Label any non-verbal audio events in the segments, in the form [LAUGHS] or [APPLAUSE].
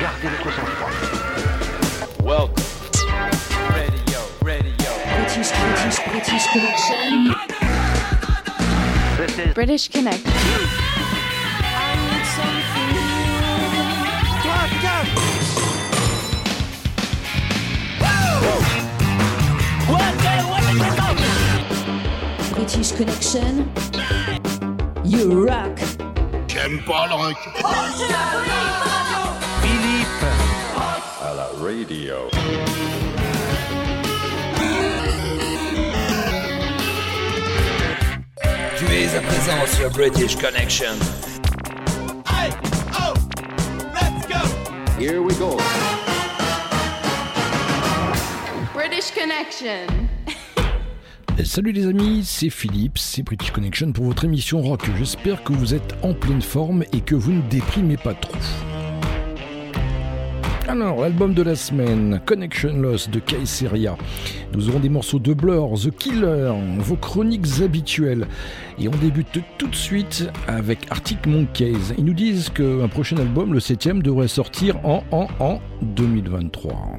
Gardez le sang-froid. Welcome. Radio, radio. British, British, British connection. This is British Connect. British connection. You rock. J'aime pas le rock. Philippe. à la radio. Tu es à présent sur British Connection. Oh, Here we go. British Connection. Salut les amis, c'est Philippe, c'est British Connection pour votre émission rock. J'espère que vous êtes en pleine forme et que vous ne déprimez pas trop. Alors, l'album de la semaine, Connection Loss de Kaiseria. Nous aurons des morceaux de Blur, The Killer, vos chroniques habituelles. Et on débute tout de suite avec Arctic Monkeys. Ils nous disent qu'un prochain album, le 7 devrait sortir en, en, en 2023.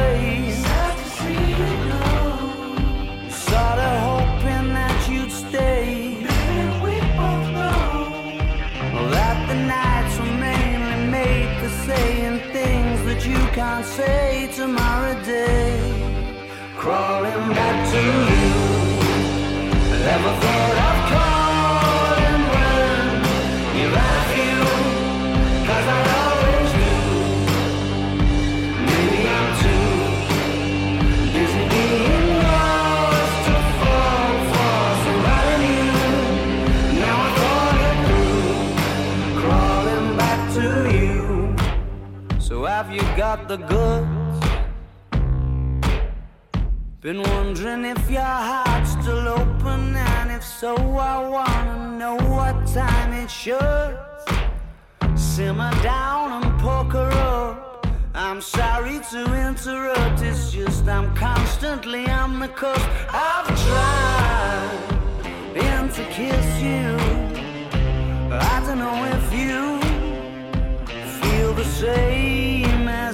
Saying things that you can't say tomorrow day. Crawling back to you. Never thought got the goods? Been wondering if your heart's still open, and if so, I wanna know what time it should. Simmer down and poker up. I'm sorry to interrupt, it's just I'm constantly on the coast. I've tried and to kiss you. I don't know if you feel the same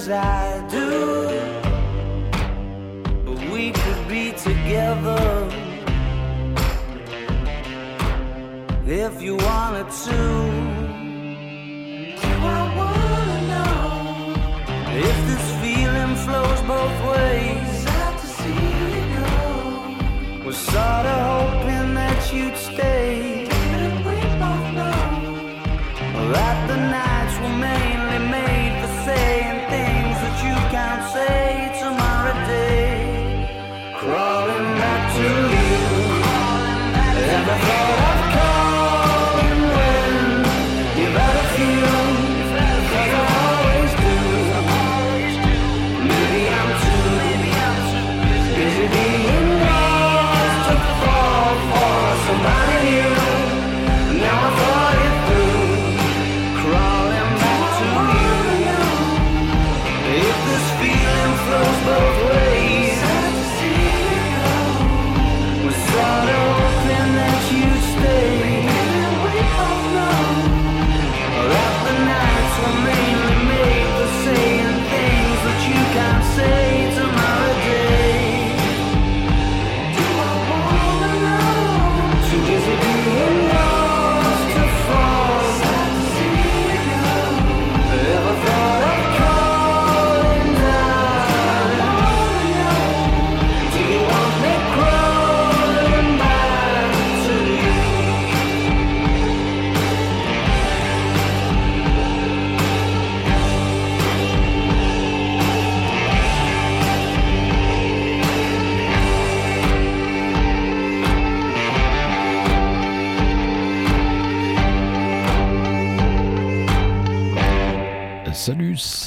I do. But we could be together if you wanted to. I wanna know if this feeling flows both ways? Go. Was sorta hoping that you'd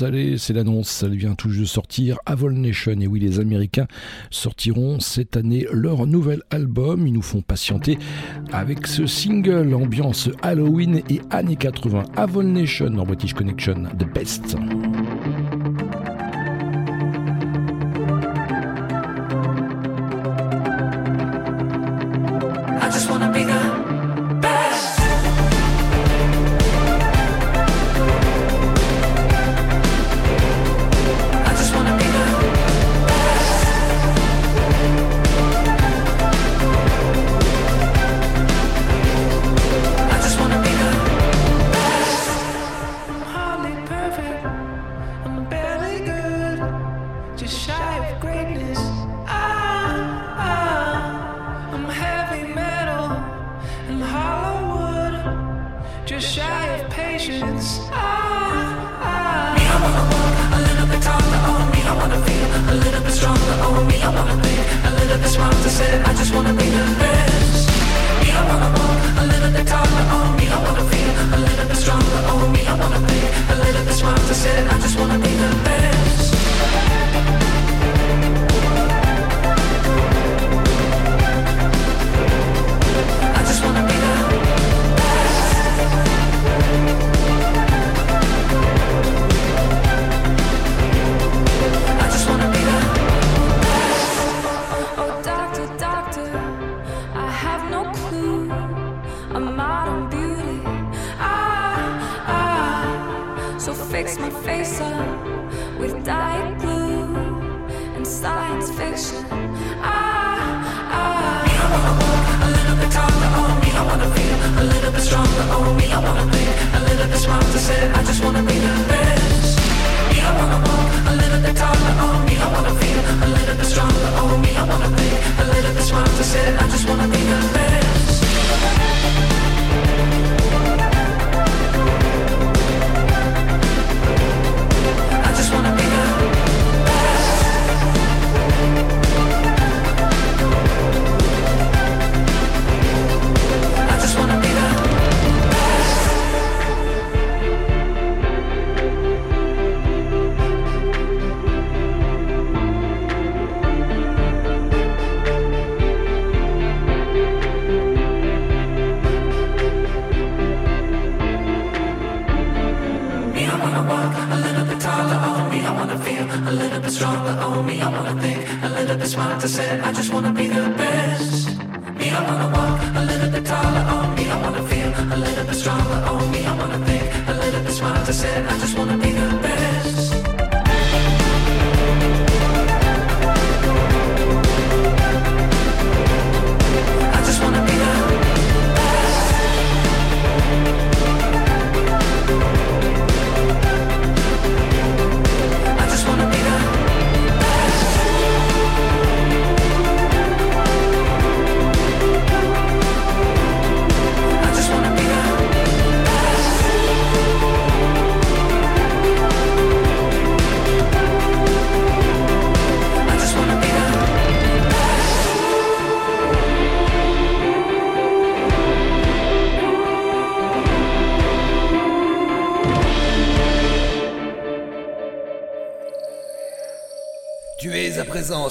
salé, c'est l'annonce, ça vient tout juste de sortir. Avol Nation, et oui, les Américains sortiront cette année leur nouvel album. Ils nous font patienter avec ce single ambiance Halloween et années 80. Avol Nation en British Connection, the best.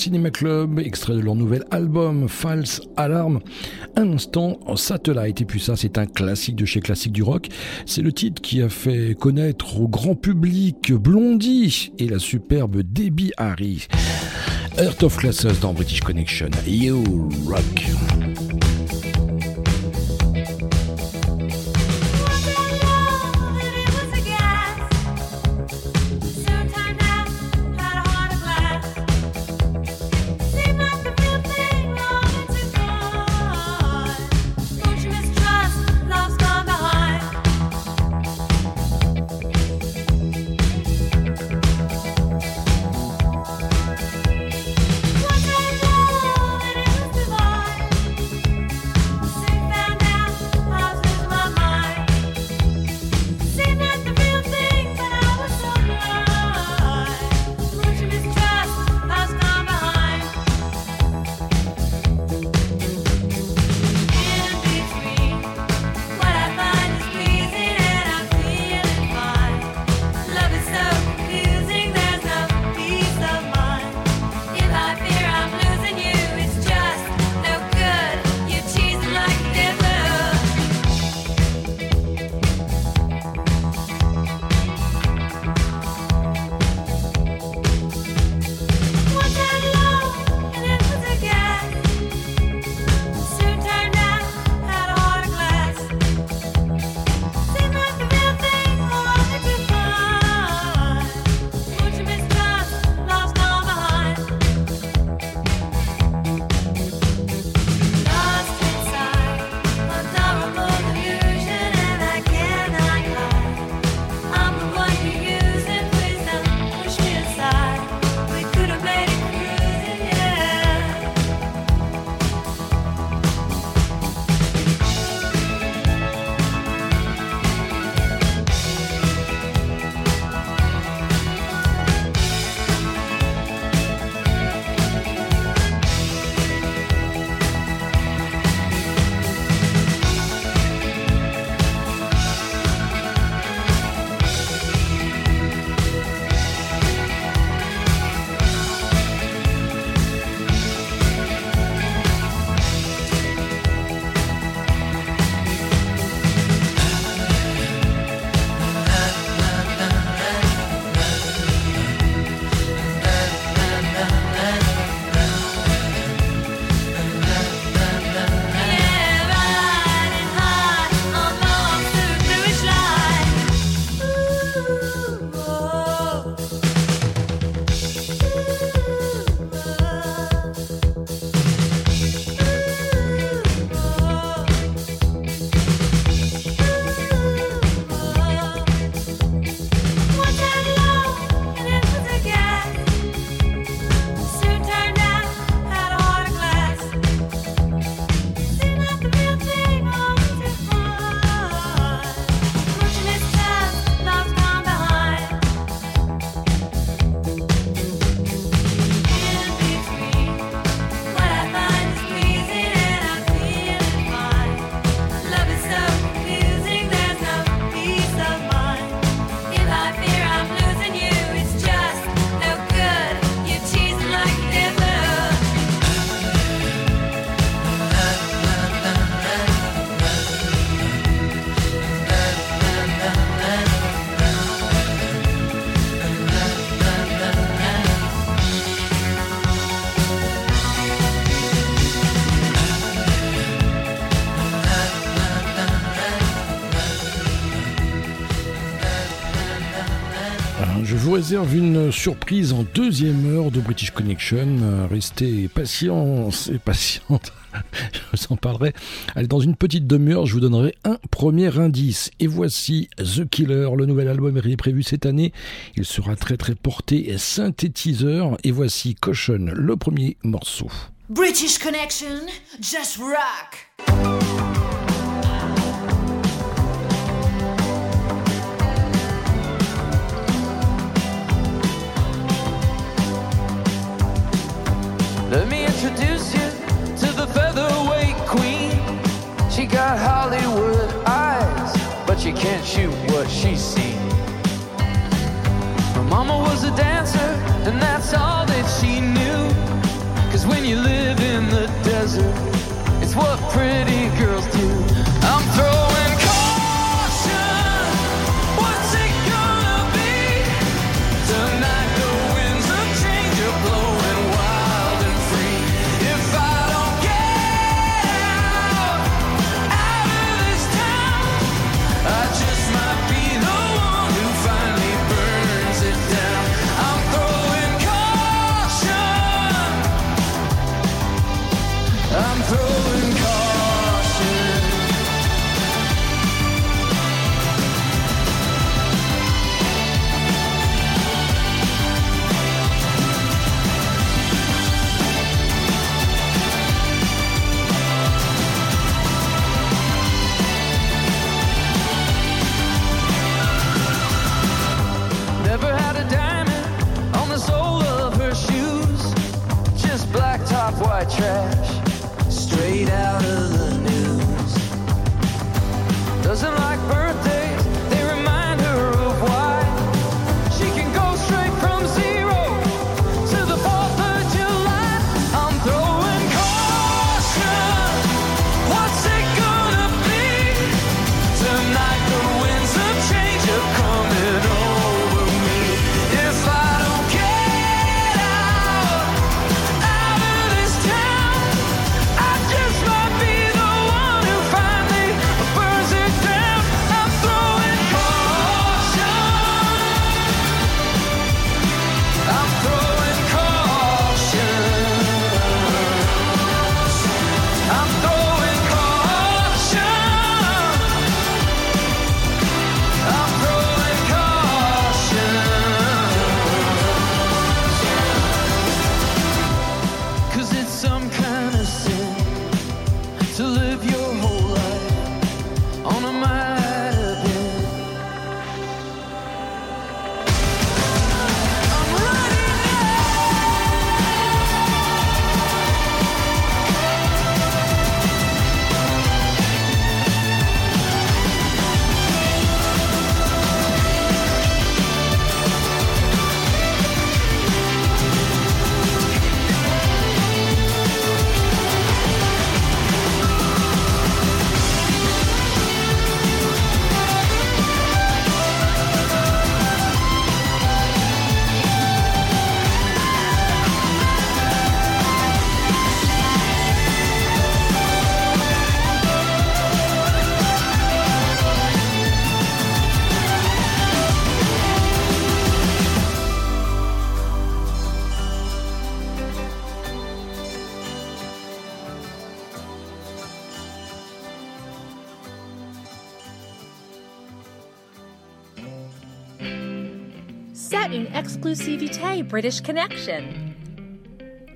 Cinema Club, extrait de leur nouvel album False Alarm. Un instant, Satellite. Et puis ça, c'est un classique de chez Classique du Rock. C'est le titre qui a fait connaître au grand public Blondie et la superbe Debbie Harry. Earth of Classes dans British Connection. You Rock. Une surprise en deuxième heure de British Connection. Restez patients et patiente. [LAUGHS] je vous en parlerai. Allez, dans une petite demi-heure, je vous donnerai un premier indice. Et voici The Killer. Le nouvel album est prévu cette année. Il sera très très porté et synthétiseur. Et voici Caution, le premier morceau. British Connection, just rock. Let me introduce you to the featherweight queen. She got Hollywood eyes, but she can't shoot what she's seen. Her mama was a dancer, and that's all that she knew. Cause when you live in the desert, it's what pretty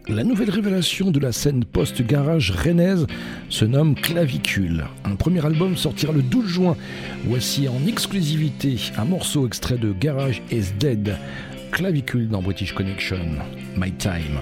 La nouvelle révélation de la scène post-garage rennaise se nomme Clavicule. Un premier album sortira le 12 juin. Voici en exclusivité un morceau extrait de Garage is Dead. Clavicule dans British Connection. My Time.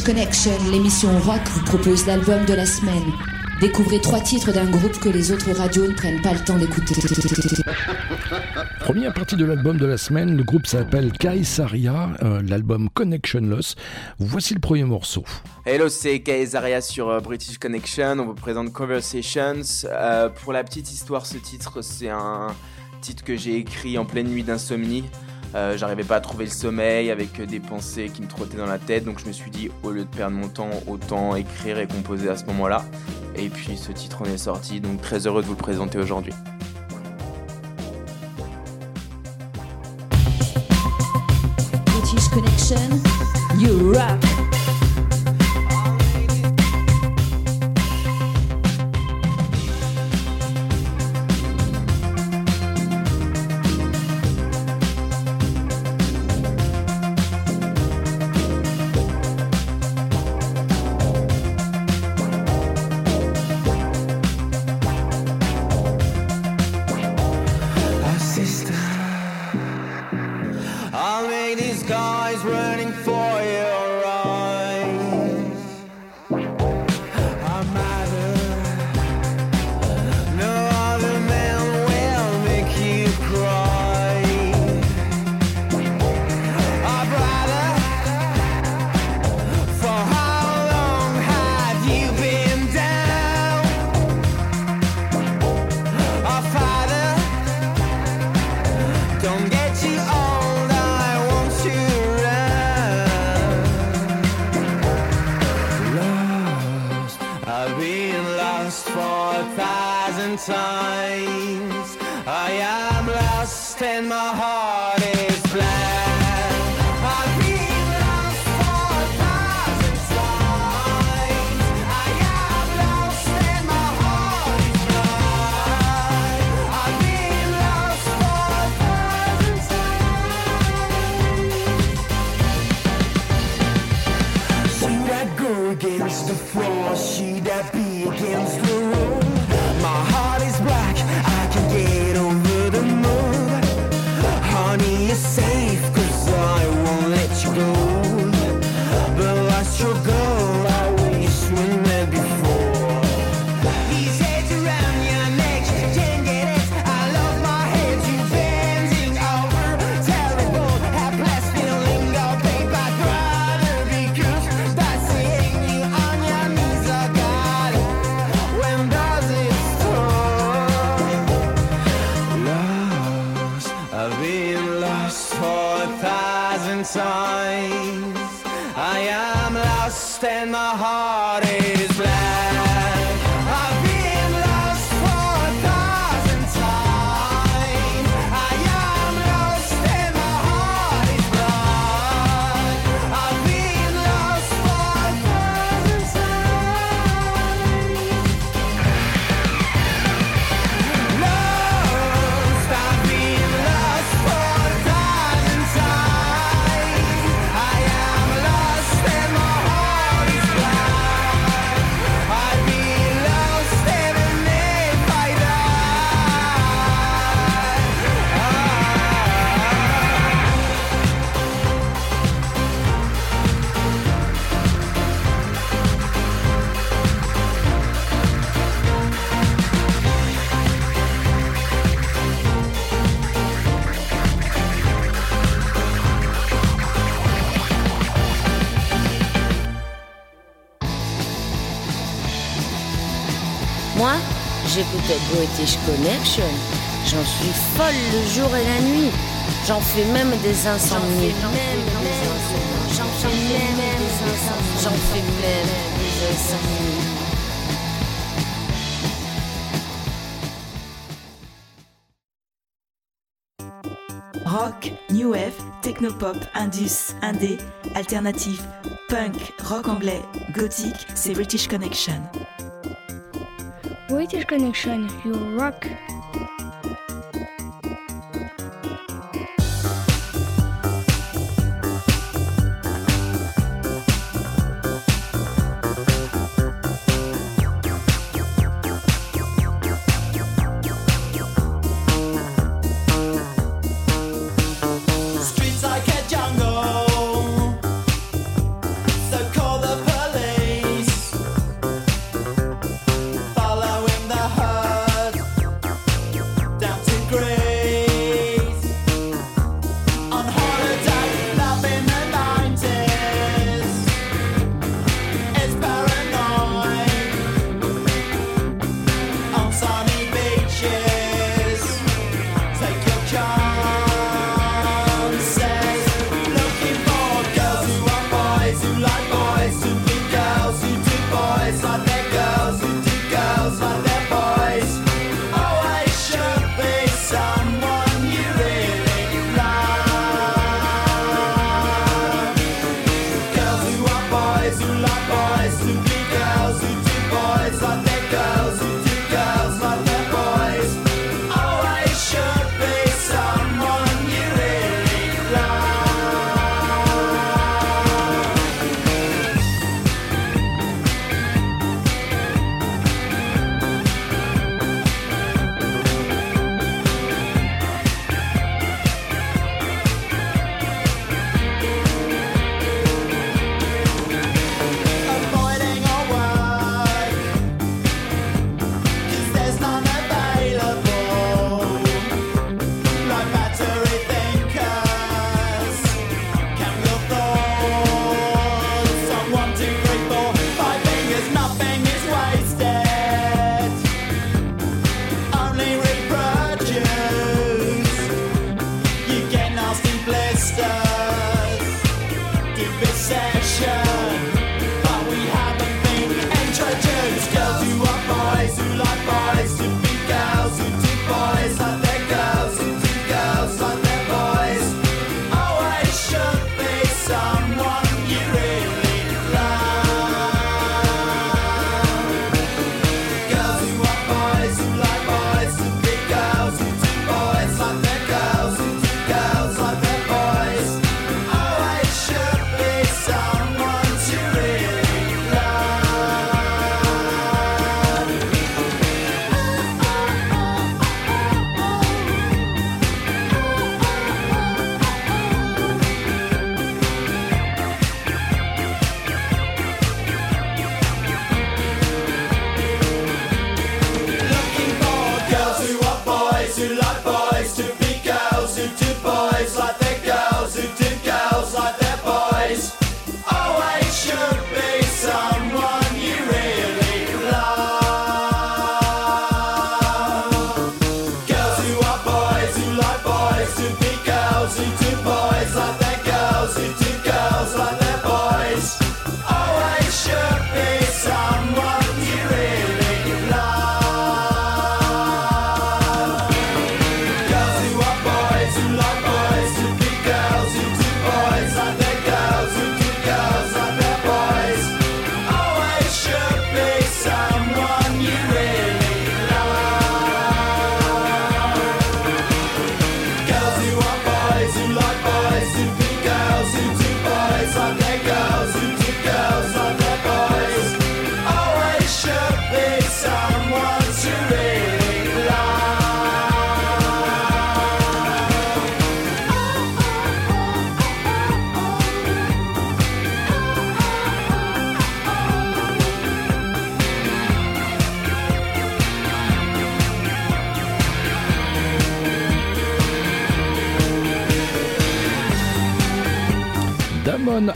British Connection, l'émission rock vous propose l'album de la semaine. Découvrez trois titres d'un groupe que les autres radios ne prennent pas le temps d'écouter. [LAUGHS] Première partie de l'album de la semaine, le groupe s'appelle Kaisaria, euh, l'album Connection Loss. Voici le premier morceau. Hello, c'est Kaisaria sur euh, British Connection. On vous présente Conversations. Euh, pour la petite histoire, ce titre, c'est un titre que j'ai écrit en pleine nuit d'insomnie. Euh, j'arrivais pas à trouver le sommeil avec des pensées qui me trottaient dans la tête, donc je me suis dit au lieu de perdre mon temps, autant écrire et composer à ce moment-là. Et puis ce titre en est sorti, donc très heureux de vous le présenter aujourd'hui. J'écoutais British Connection. J'en suis folle le jour et la nuit. J'en fais même des insomnies. J'en fais même des insomnies. J'en fais même des insomnies. Rock, new wave, technopop, indus, indé, alternatif, punk, rock anglais, gothique, c'est British Connection. Connection, you rock.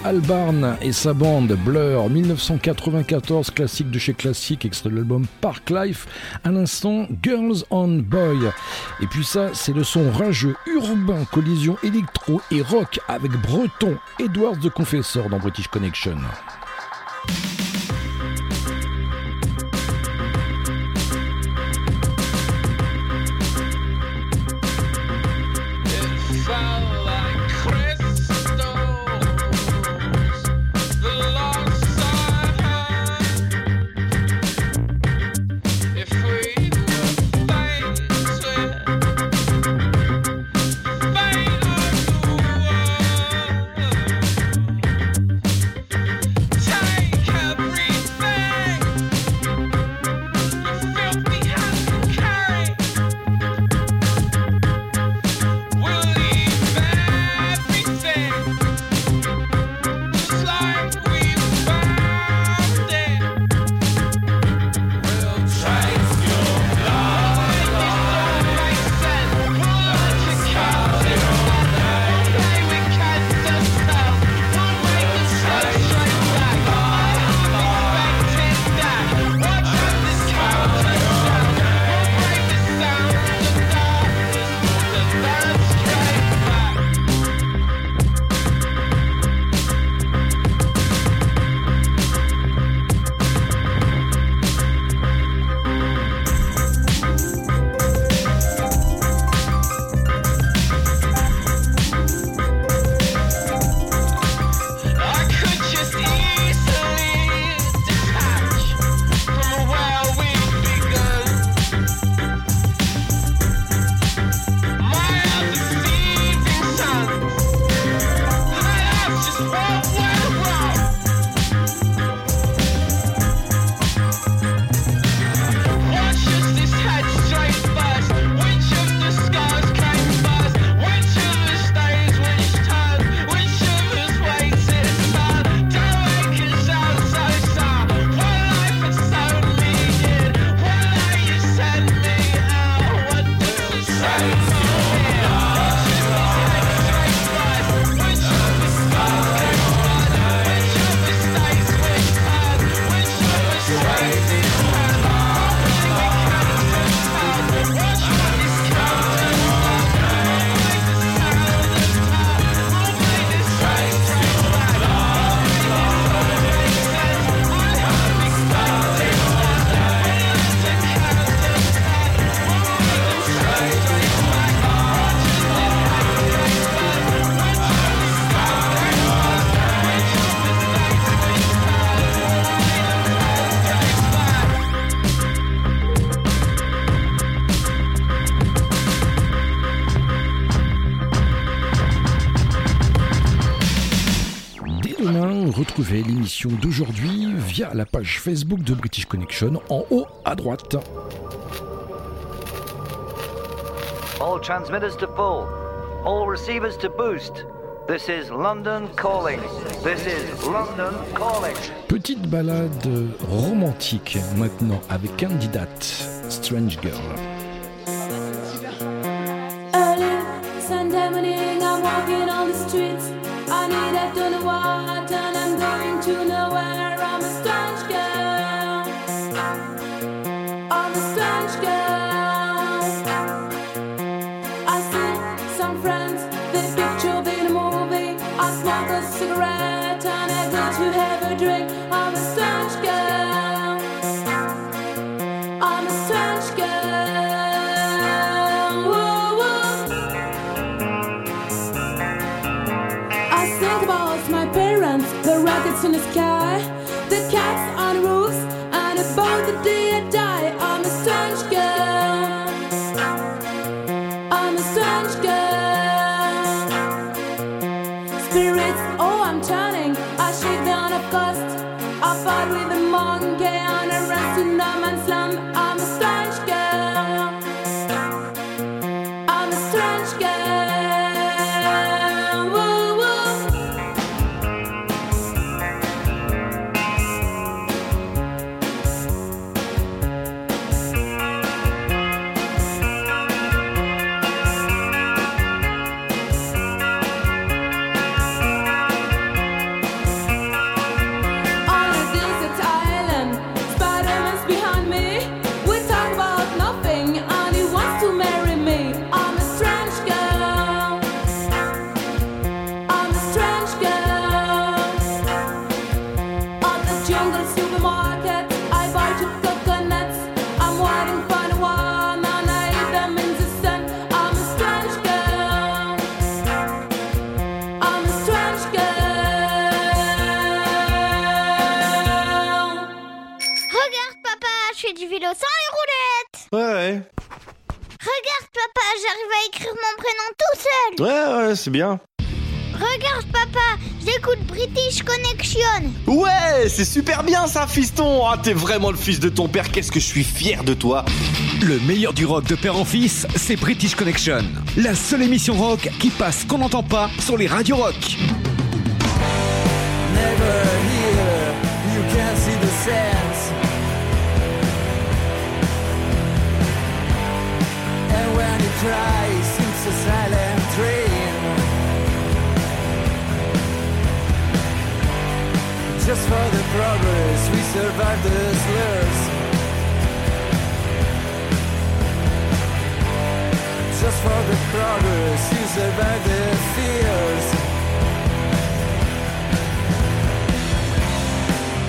Albarn et sa bande Blur 1994 classique de chez classique extrait de l'album Park Life à l'instant Girls on Boy et puis ça c'est le son rageux urbain collision électro et rock avec Breton Edwards de Confesseur dans British Connection. L'émission d'aujourd'hui via la page Facebook de British Connection en haut à droite. All transmitters to pull. All receivers to boost. This is London calling. This is London calling. Petite balade romantique maintenant avec candidate Strange Girl. Early Sunday morning, I'm walking on the streets. I need a Ouais, ouais, c'est bien. Regarde, papa, j'écoute British Connection. Ouais, c'est super bien ça, fiston. Ah, t'es vraiment le fils de ton père. Qu'est-ce que je suis fier de toi. Le meilleur du rock de père en fils, c'est British Connection. La seule émission rock qui passe qu'on n'entend pas sur les radios rock. Never here, you can see the sense. And when Just for the progress, we survive the slurs. Just for the progress, you survive the fears.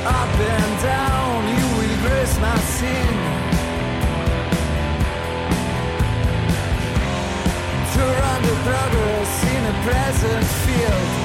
Up and down, you will grace my sin. To run the progress in a present field.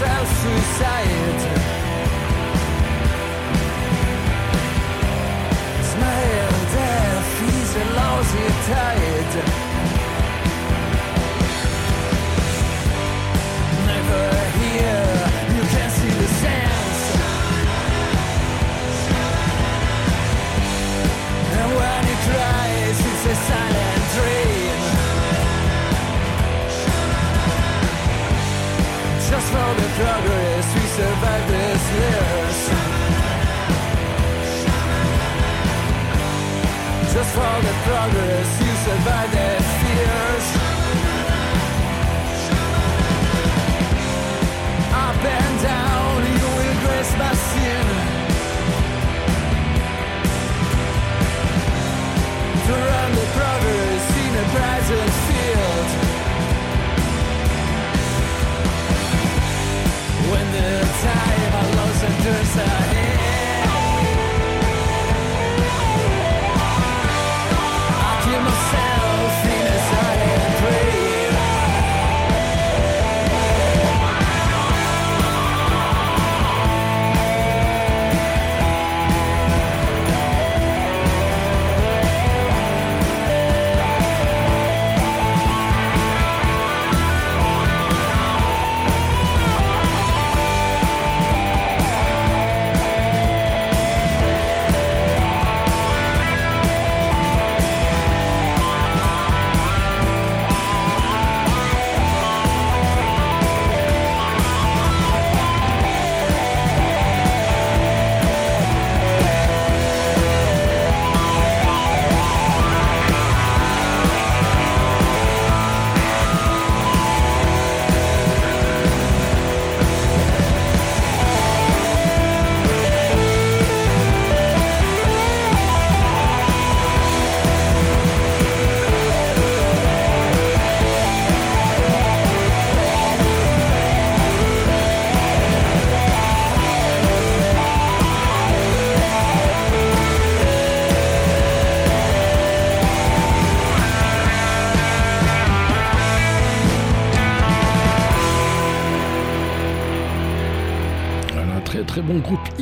life Just for the progress, you survive the fears. Up and down, you will grace my sin. Progress a. When the time passengers ahead.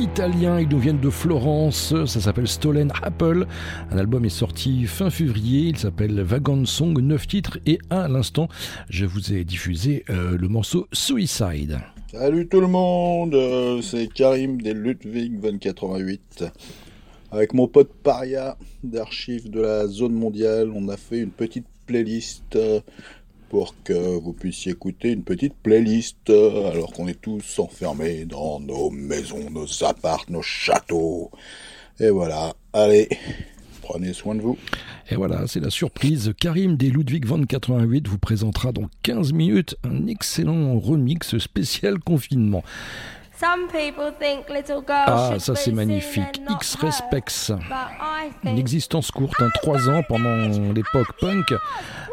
Bon groupe italien, ils nous viennent de Florence, ça s'appelle Stolen Apple. Un album est sorti fin février, il s'appelle Vagon Song, 9 titres et à l'instant je vous ai diffusé euh, le morceau Suicide. Salut tout le monde, euh, c'est Karim des Ludwig 2088. Avec mon pote Paria d'archives de la zone mondiale, on a fait une petite playlist euh, pour que vous puissiez écouter une petite playlist alors qu'on est tous enfermés dans nos maisons, nos apparts, nos châteaux. Et voilà, allez, Prenez soin de vous. Et voilà, c'est la surprise. Karim des Ludwig van 88 vous présentera dans 15 minutes un excellent remix spécial confinement. Some people think little girls Ah, ça c'est magnifique. X Respects. but I Une existence courte, un 3 ans pendant l'époque punk,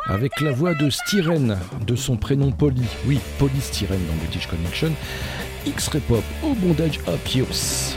avec la voix de Styrène, de son prénom Polly. Oui, Polly Styrène dans British Connection. X-Ray Pop, au bondage Opios.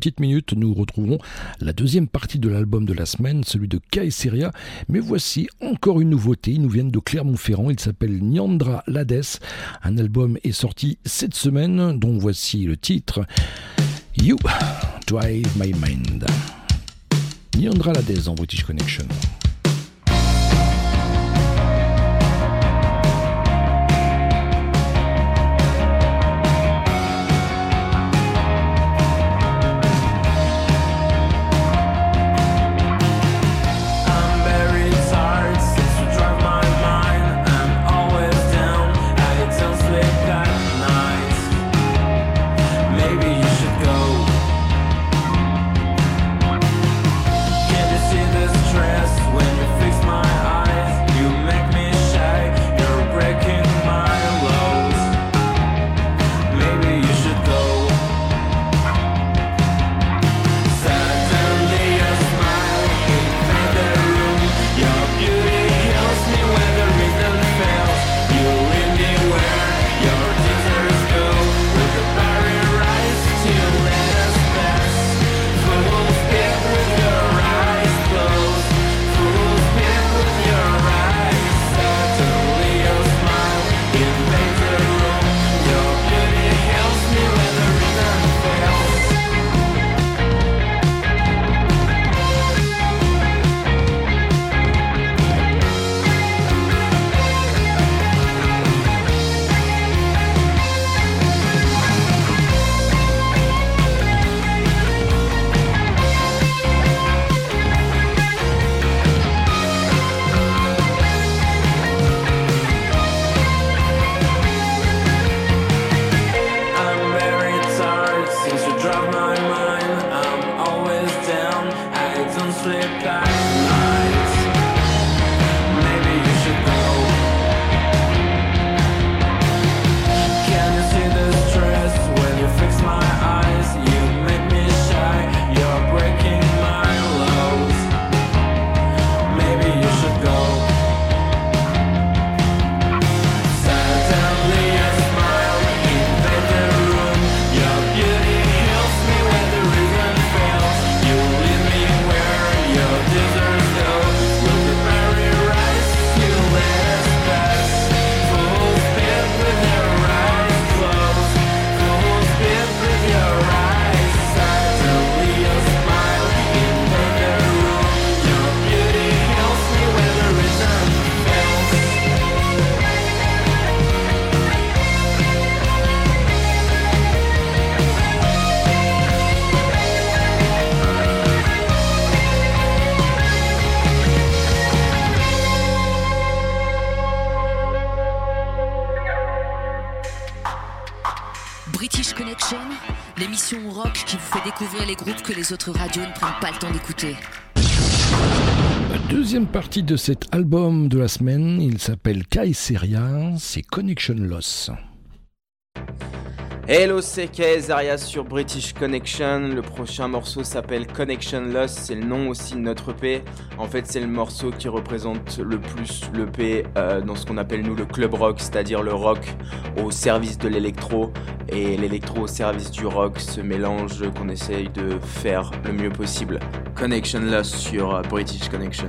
Petites minutes, nous retrouverons la deuxième partie de l'album de la semaine, celui de Kai Seria. Mais voici encore une nouveauté. Ils nous viennent de Clermont-Ferrand. Il s'appelle Nyandra Lades. Un album est sorti cette semaine, dont voici le titre You Drive My Mind. Nyandra Lades en British Connection. La deuxième partie de cet album de la semaine, il s'appelle Kaiseria, c'est Connection Loss. Hello, c'est Zaria sur British Connection. Le prochain morceau s'appelle Connection Lost. C'est le nom aussi de notre EP. En fait, c'est le morceau qui représente le plus l'EP euh, dans ce qu'on appelle nous le club rock, c'est-à-dire le rock au service de l'électro et l'électro au service du rock. Ce mélange qu'on essaye de faire le mieux possible. Connection Lost sur euh, British Connection.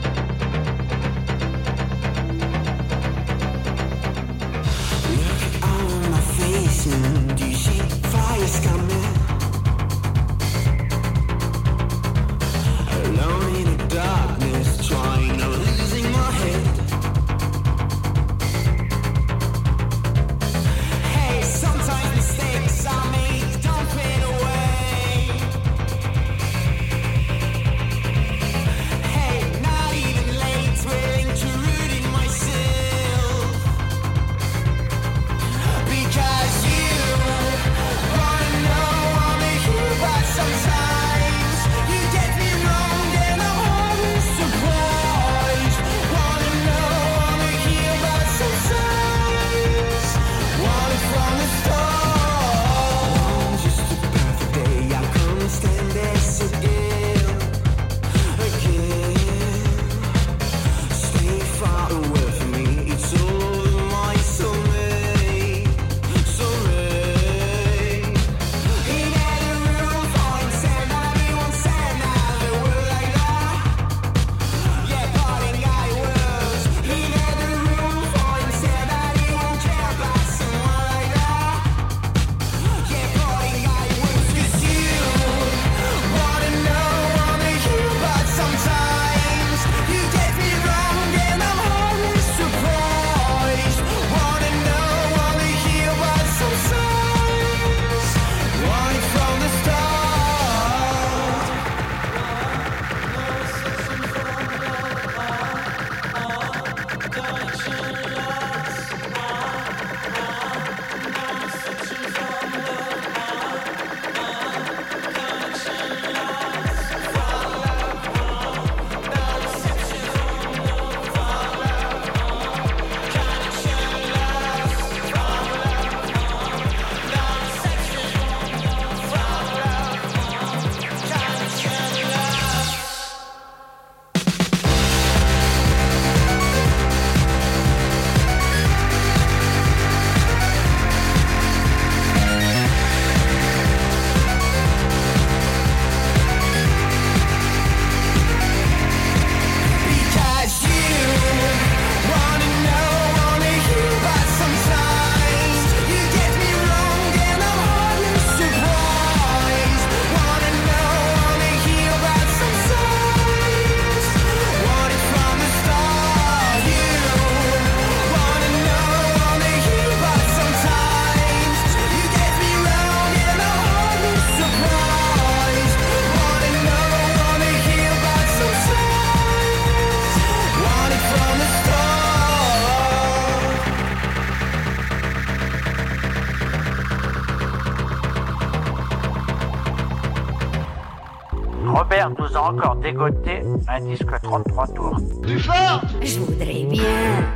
Encore dégoté un disque 33 tours. Plus fort Je voudrais bien,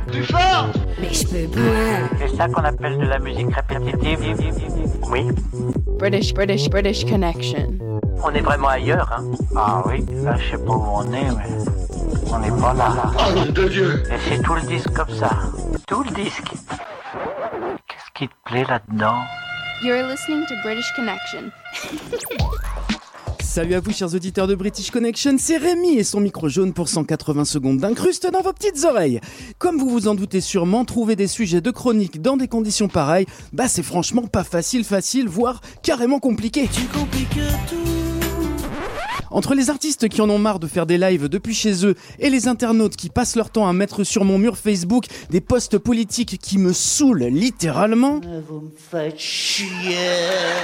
Plus fort mais je peux moins. C'est ça qu'on appelle de la musique répétitive. Oui. British, British, British Connection. On est vraiment ailleurs, hein Ah oui, là je sais pas où on est, mais on n'est pas là. Oh de Dieu Et c'est tout le disque comme ça. Tout le disque. Qu'est-ce qui te plaît là-dedans? You're listening to British Connection. [LAUGHS] Salut à vous chers auditeurs de British Connection, c'est Rémi et son micro jaune pour 180 secondes d'incruste dans vos petites oreilles. Comme vous vous en doutez sûrement, trouver des sujets de chronique dans des conditions pareilles, bah c'est franchement pas facile facile, voire carrément compliqué. Entre les artistes qui en ont marre de faire des lives depuis chez eux et les internautes qui passent leur temps à mettre sur mon mur Facebook des posts politiques qui me saoulent littéralement, Vous me faites chier.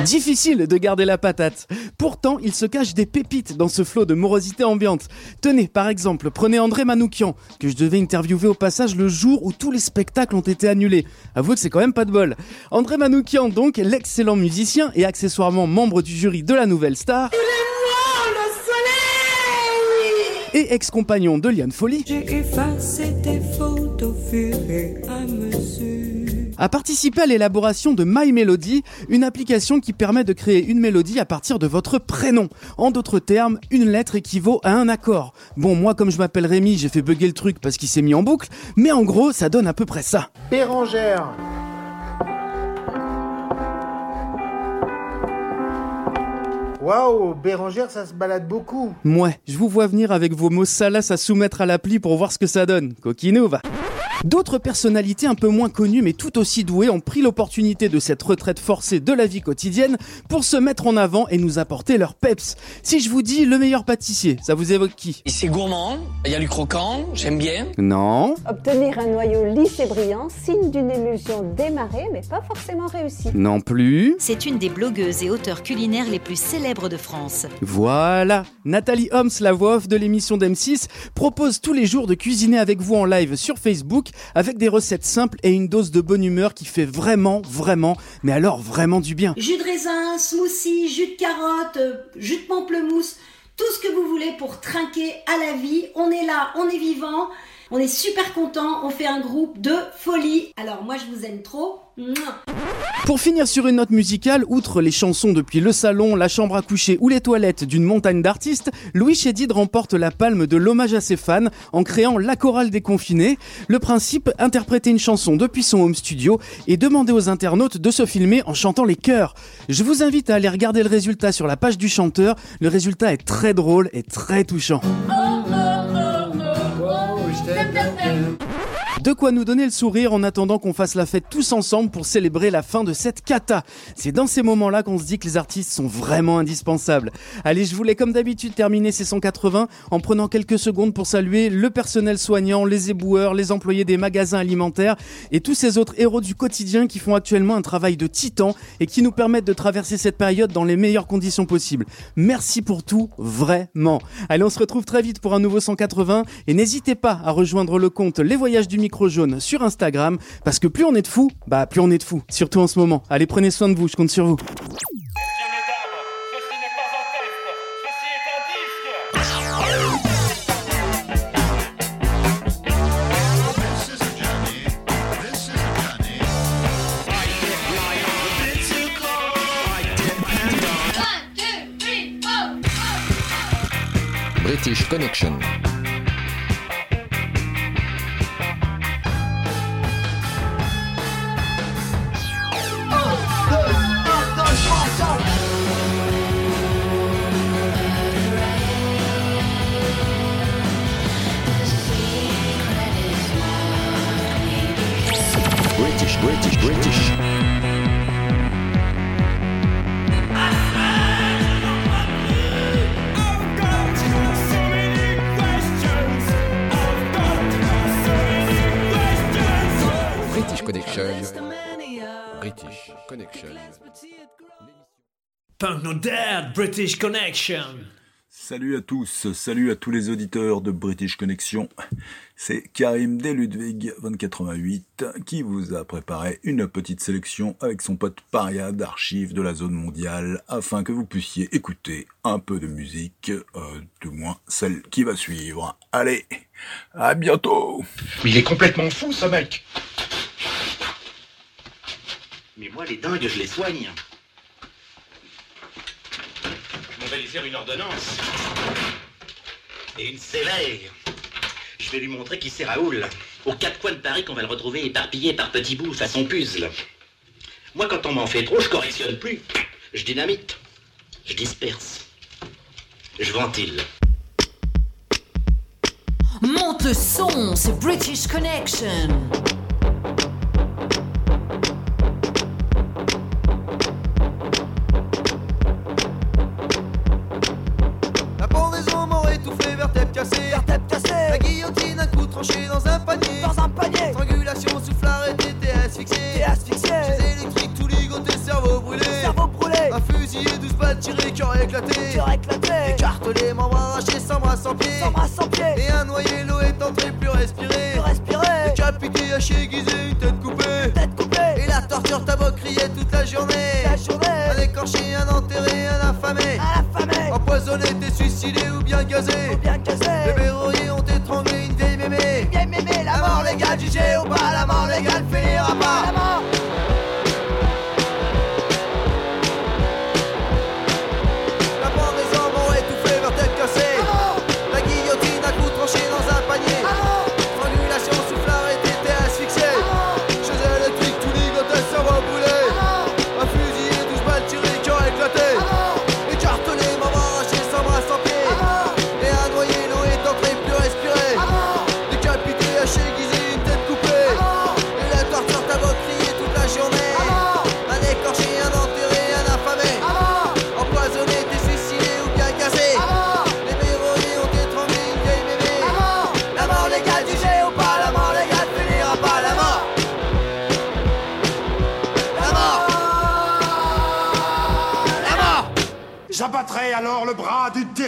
difficile de garder la patate. Pourtant, il se cache des pépites dans ce flot de morosité ambiante. Tenez, par exemple, prenez André Manoukian, que je devais interviewer au passage le jour où tous les spectacles ont été annulés. Avouez que c'est quand même pas de bol. André Manoukian, donc, l'excellent musicien et accessoirement membre du jury de la Nouvelle Star. Et ex-compagnon de Liane Folly. A participé à l'élaboration de My Melody, une application qui permet de créer une mélodie à partir de votre prénom. En d'autres termes, une lettre équivaut à un accord. Bon, moi, comme je m'appelle Rémi, j'ai fait bugger le truc parce qu'il s'est mis en boucle, mais en gros, ça donne à peu près ça. Bérangère. Waouh, Bérangère, ça se balade beaucoup. Mouais, je vous vois venir avec vos mots salaces à soumettre à l'appli pour voir ce que ça donne. Coquinou, va. D'autres personnalités un peu moins connues mais tout aussi douées ont pris l'opportunité de cette retraite forcée de la vie quotidienne pour se mettre en avant et nous apporter leur peps. Si je vous dis le meilleur pâtissier, ça vous évoque qui? C'est gourmand, il y a du croquant, j'aime bien. Non Obtenir un noyau lisse et brillant, signe d'une émulsion démarrée mais pas forcément réussie. Non plus C'est une des blogueuses et auteurs culinaires les plus célèbres de France. Voilà Nathalie Holmes, la voix off de l'émission d'M6, propose tous les jours de cuisiner avec vous en live sur Facebook avec des recettes simples et une dose de bonne humeur qui fait vraiment, vraiment, mais alors vraiment du bien. Jus de raisin, smoothie, jus de carotte, euh, jus de pamplemousse, tout ce que vous voulez pour trinquer à la vie. On est là, on est vivant, on est super content, on fait un groupe de folie. Alors moi je vous aime trop. Pour finir sur une note musicale, outre les chansons depuis le salon, la chambre à coucher ou les toilettes d'une montagne d'artistes, Louis Chédid remporte la palme de l'hommage à ses fans en créant La Chorale des Confinés. Le principe, interpréter une chanson depuis son home studio et demander aux internautes de se filmer en chantant les chœurs. Je vous invite à aller regarder le résultat sur la page du chanteur. Le résultat est très drôle et très touchant. 对 De quoi nous donner le sourire en attendant qu'on fasse la fête tous ensemble pour célébrer la fin de cette cata. C'est dans ces moments-là qu'on se dit que les artistes sont vraiment indispensables. Allez, je voulais comme d'habitude terminer ces 180 en prenant quelques secondes pour saluer le personnel soignant, les éboueurs, les employés des magasins alimentaires et tous ces autres héros du quotidien qui font actuellement un travail de titan et qui nous permettent de traverser cette période dans les meilleures conditions possibles. Merci pour tout, vraiment. Allez, on se retrouve très vite pour un nouveau 180 et n'hésitez pas à rejoindre le compte Les Voyages du Micro Jaune sur Instagram parce que plus on est de fous, bah plus on est de fous, surtout en ce moment. Allez, prenez soin de vous, je compte sur vous. British Connection. British, British, British. British Connection. British Connection. Punk No Dead, British Connection. Salut à tous, salut à tous les auditeurs de British Connection. C'est Karim Des Ludwig 2088 qui vous a préparé une petite sélection avec son pote Paria d'archives de la zone mondiale afin que vous puissiez écouter un peu de musique, euh, du moins celle qui va suivre. Allez, à bientôt Mais il est complètement fou ce mec Mais moi, les dingues, je les soigne. Je m'en vais lui faire une ordonnance. Et une sévère. Je vais lui montrer qui c'est Raoul. Aux quatre coins de Paris qu'on va le retrouver éparpillé par petits bouts façon puzzle. Moi, quand on m'en fait trop, je correctionne plus. Je dynamite. Je disperse. Je ventile. Monte son, c'est British Connection. éclaté. éclaté. Écarte les membres arrachés, s'embrasse en pied. S'embrasse en pied. Et un noyé, l'eau est entrée, plus respirée. Plus respirée. Décapité, haché, aiguisé, une tête coupée. Une tête coupée. Et la torture t'a beau crier toute la journée. La journée. Un écorché, un enterré, un affamé. Un affamé. Empoisonné, t'es suicidé ou bien gazé.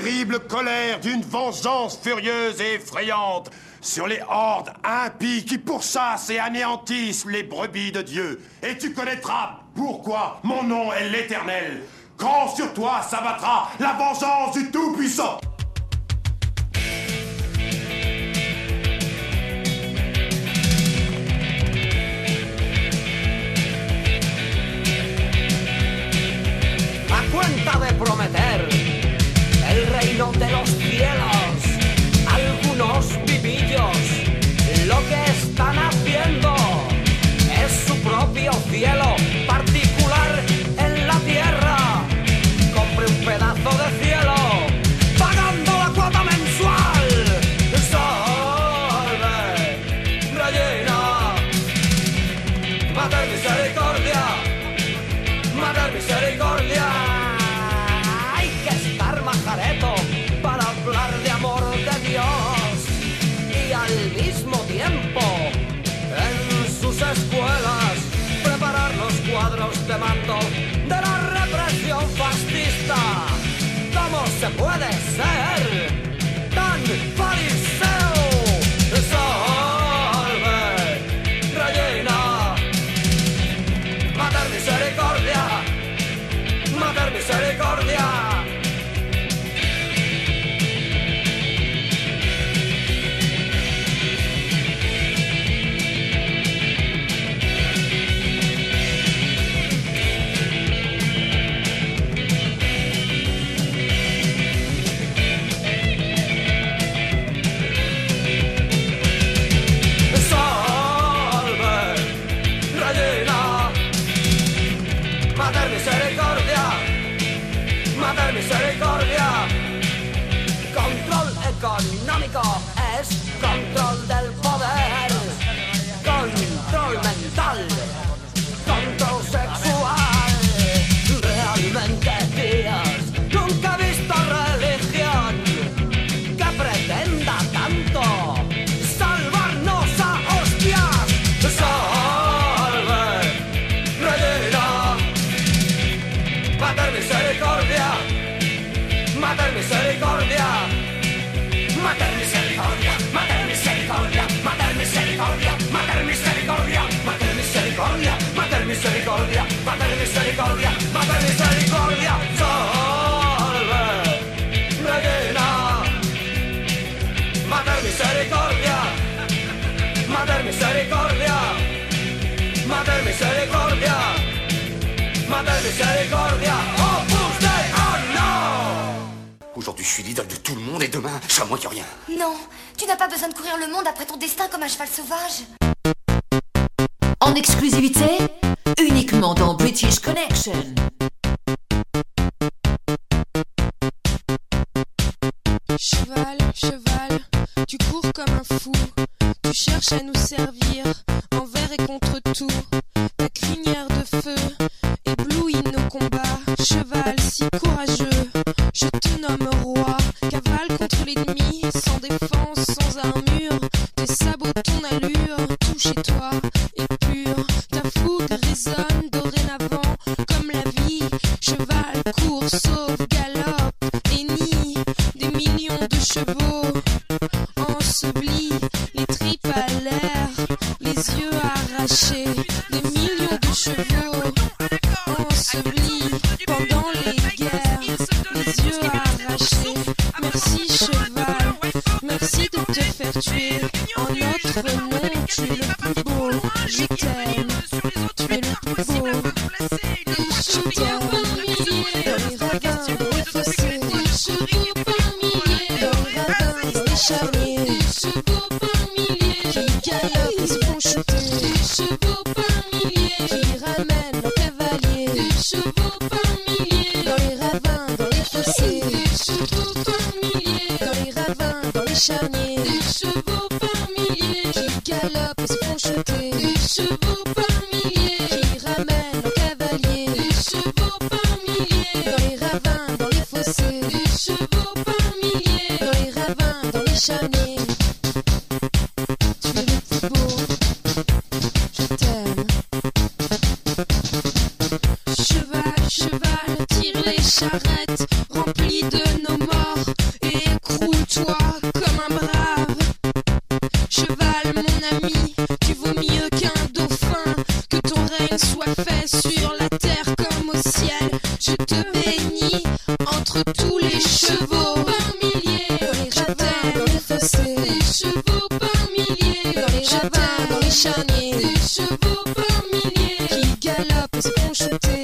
terrible colère d'une vengeance furieuse et effrayante sur les hordes impies qui pourchassent et anéantissent les brebis de Dieu. Et tu connaîtras pourquoi mon nom est l'Éternel, quand sur toi s'abattra la vengeance du Tout-Puissant. ravins dans les charniers, des chevaux par milliers qui galopent et se shooter.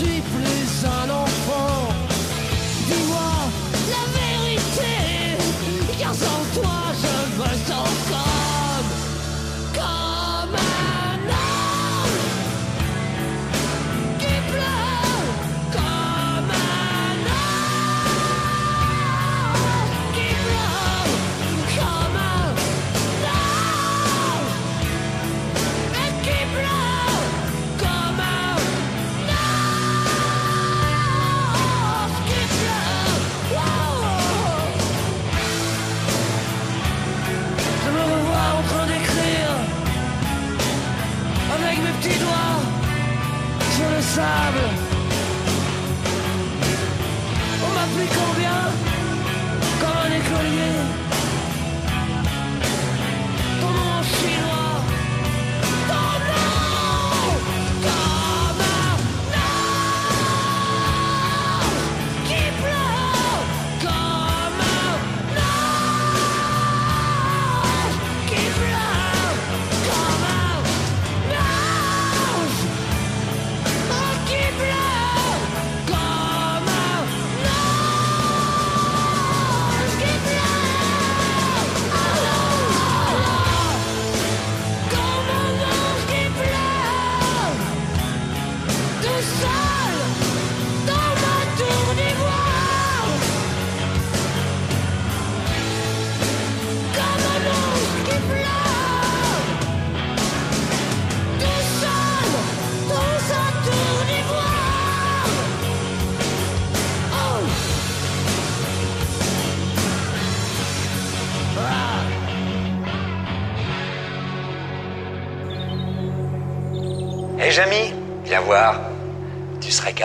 suis plus un enfant.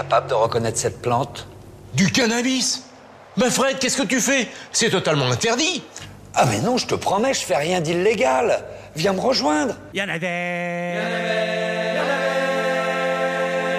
Capable de reconnaître cette plante Du cannabis Mais Fred, qu'est-ce que tu fais? C'est totalement interdit Ah mais non, je te promets, je fais rien d'illégal. Viens me rejoindre. Il y en avait.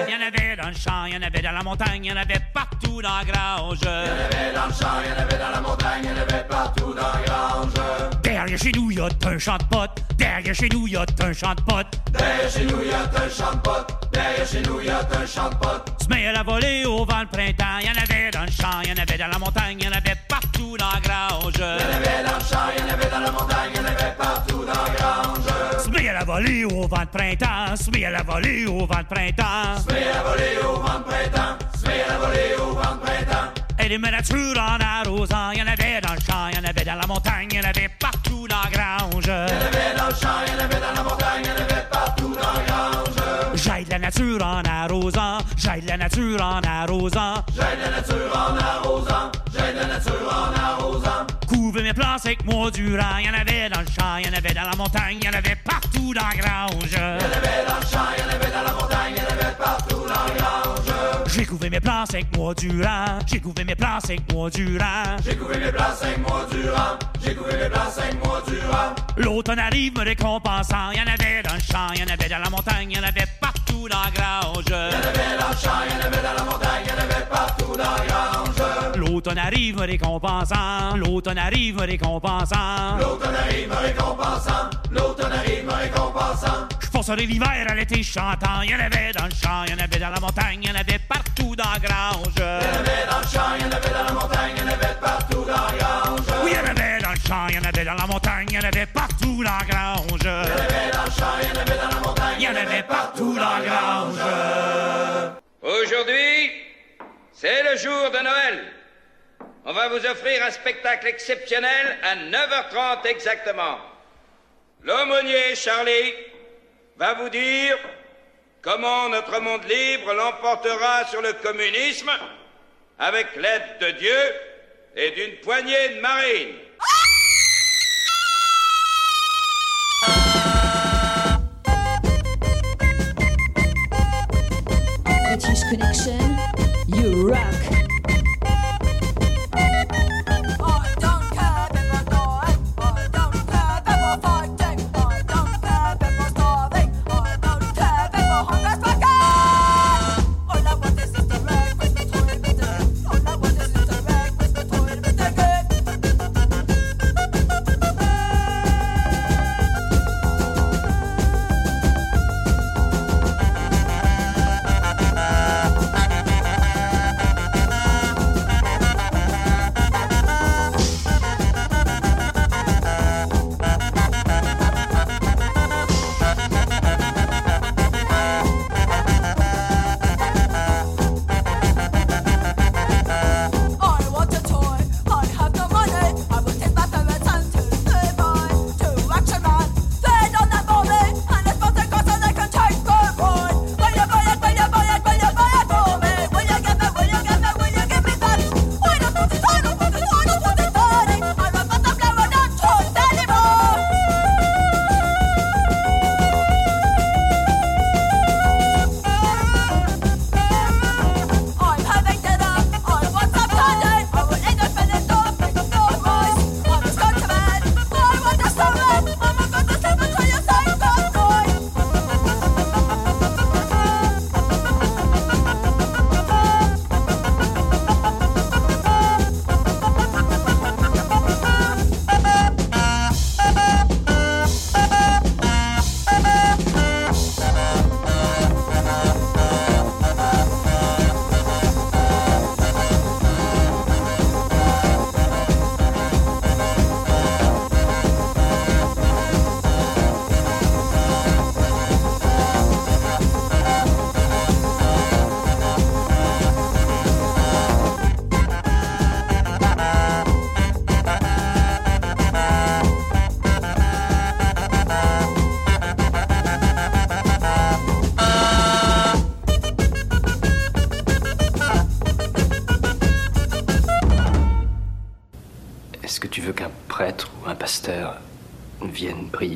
Il y en avait dans le champ, il y en avait dans la montagne, il y en avait partout dans la grange. Il y en avait dans le champ, il y en avait dans la montagne, il y en avait partout dans la grange. Derrière chez nous, il y a un champ de potes. Derrière chez nous, il y a un champ de potes. Derrière chez nous, il y a un champ de potes. Derrière chez nous, il y a un champ de potes. Se met à la volée au vent le printemps. Il y en avait dans le champ, il y en avait dans la montagne, il y en avait partout dans la grange. Y en avait dans le champ, il y en avait dans la montagne, y en avait partout dans la grange. Se met à la volée au vent de printemps. Se met à la volée au vent de printemps. Se met à la volée au vent de printemps. Se met à la volée au vent de printemps. Et des miniatures en arrosant, il y en avait dans le champ, il y en avait dans la montagne, y en avait partout dans la grange. Y en avait dans le champ, y en avait dans la montagne, y en avait J'aide la nature en arrosant, j'aide la nature en arrosant. J'aide la nature en arrosant, j'aide la nature en arrosant. Couvre mes plantes avec moi durant, il y en avait dans le champ, il y en avait dans la montagne, il y en avait partout dans la grange. Il y en avait dans le champ, il y en avait dans la montagne, il y en avait partout dans la grange. J'ai couvé mes plans avec moi durant. J'ai couvé mes plans avec moi durant. J'ai couvé mes plans avec moi durant. J'ai couvé mes plans avec moi durant. L'automne arrive me récompensant. Il y en avait dans le champ, il y en avait dans la montagne, il y en avait partout dans la grange. Il y en avait dans le champ, il y en avait dans la montagne, il y en avait partout dans la grange. L'automne arrive me récompensant. L'automne arrive me récompensant. L'automne arrive me récompensant. L'automne arrive me récompensant. Je passerai l'hiver à l'été chantant. Il y en avait dans le champ, il y en avait dans la montagne, il y en avait partout dans la grange. Il y en avait dans le champ, il y en avait dans la montagne, il y en avait partout dans la grange. Oui, il y en avait dans le champ, il y en avait dans la montagne, il y en avait partout dans la grange. Il y en avait dans le champ, il y en avait dans la montagne, il y en avait partout dans la grange. Aujourd'hui, c'est le jour de Noël. On va vous offrir un spectacle exceptionnel à 9h30 exactement. L'aumônier Charlie va vous dire comment notre monde libre l'emportera sur le communisme avec l'aide de Dieu et d'une poignée de marines.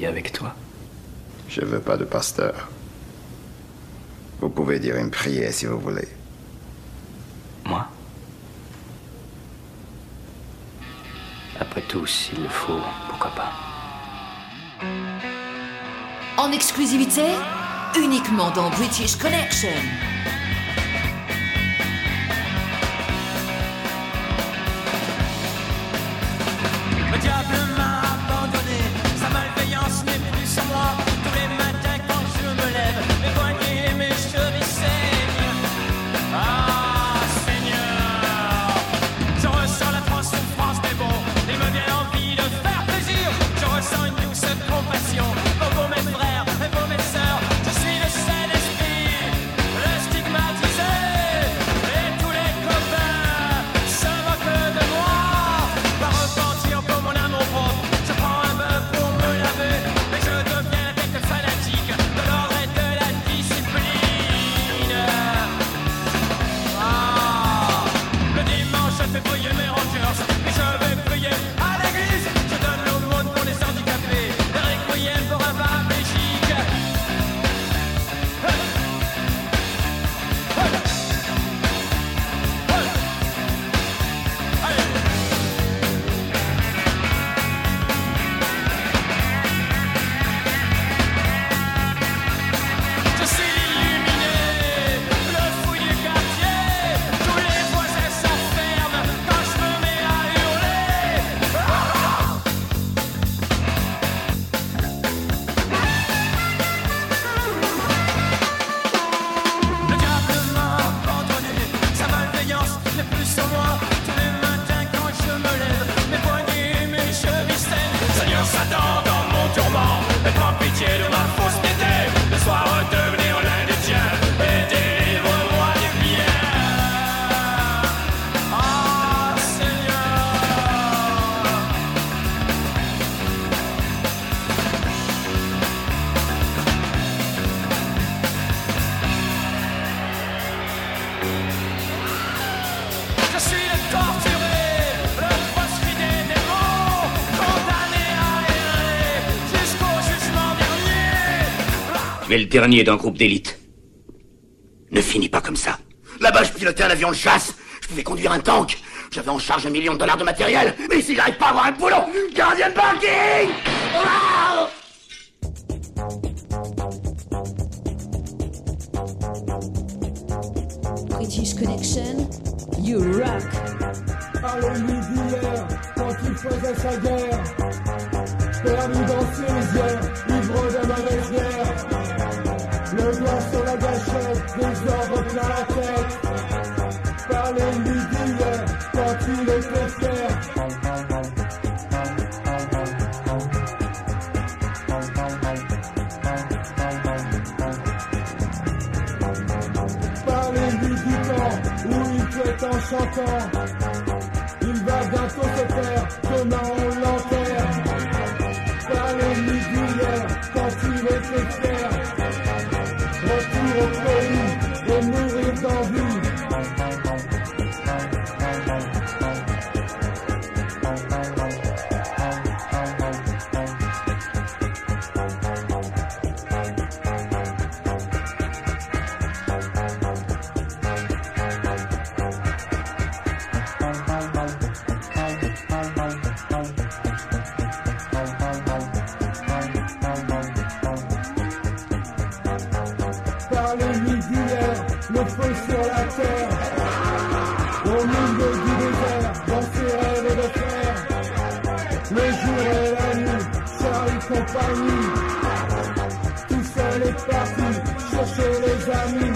avec toi. Je veux pas de pasteur. Vous pouvez dire une prière si vous voulez. Moi? Après tout, s'il le faut, pourquoi pas? En exclusivité, uniquement dans British Connection. Tu le dernier d'un groupe d'élite. Ne finis pas comme ça. Là-bas, je pilotais un avion de chasse. Je pouvais conduire un tank. J'avais en charge un million de dollars de matériel. Mais ici, j'arrive pas à avoir un boulot. Gardien de parking todos amigos.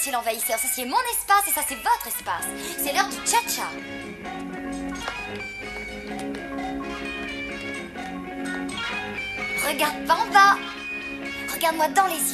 Monsieur l'envahisseur. Ça, c'est mon espace et ça, c'est votre espace. C'est l'heure du cha-cha. Regarde pas en bas. Regarde-moi dans les yeux.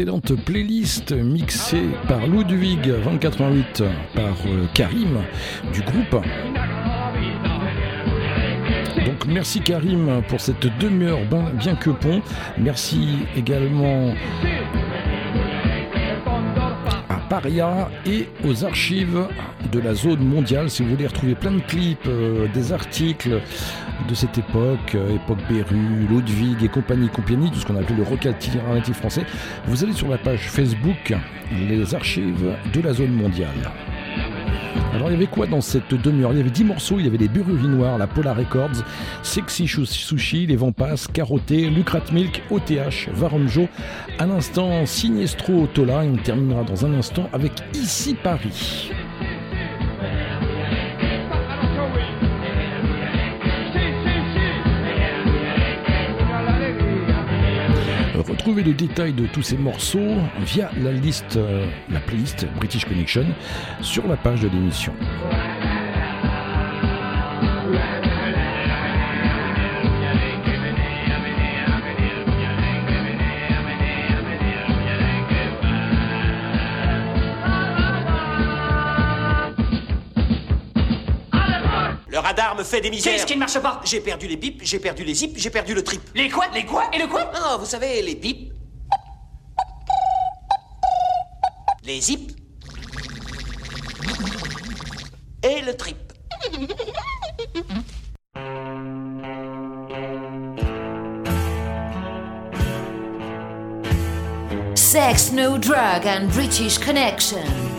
Excellente playlist mixée par Ludwig 2088 par euh, Karim du groupe. Donc merci Karim pour cette demi-heure ben- bien que pont. Merci également à Paria et aux archives de la zone mondiale. Si vous voulez retrouver plein de clips, euh, des articles de cette époque, euh, époque Beru, Ludwig et compagnie, compagnie, tout ce qu'on appelait le rock alternatif français, vous allez sur la page Facebook les archives de la zone mondiale. Alors il y avait quoi dans cette demi-heure? Il y avait 10 morceaux, il y avait les Bururis Noirs, la Polar Records, Sexy Sushi, les Vampas, Carotté, Lucrat Milk, OTH, Varonjo, à l'instant Sinestro Tola, et on terminera dans un instant avec Ici Paris. Retrouvez le détail de tous ces morceaux via la liste, euh, la playlist British Connection sur la page de l'émission. Radar me fait des misères. Qu'est-ce qui ne marche pas? J'ai perdu les bips, j'ai perdu les zips, j'ai perdu le trip. Les quoi? Les quoi? Et le quoi? Non, vous savez, les bips. Les zips. Et le trip. Sex, no drug and British connection.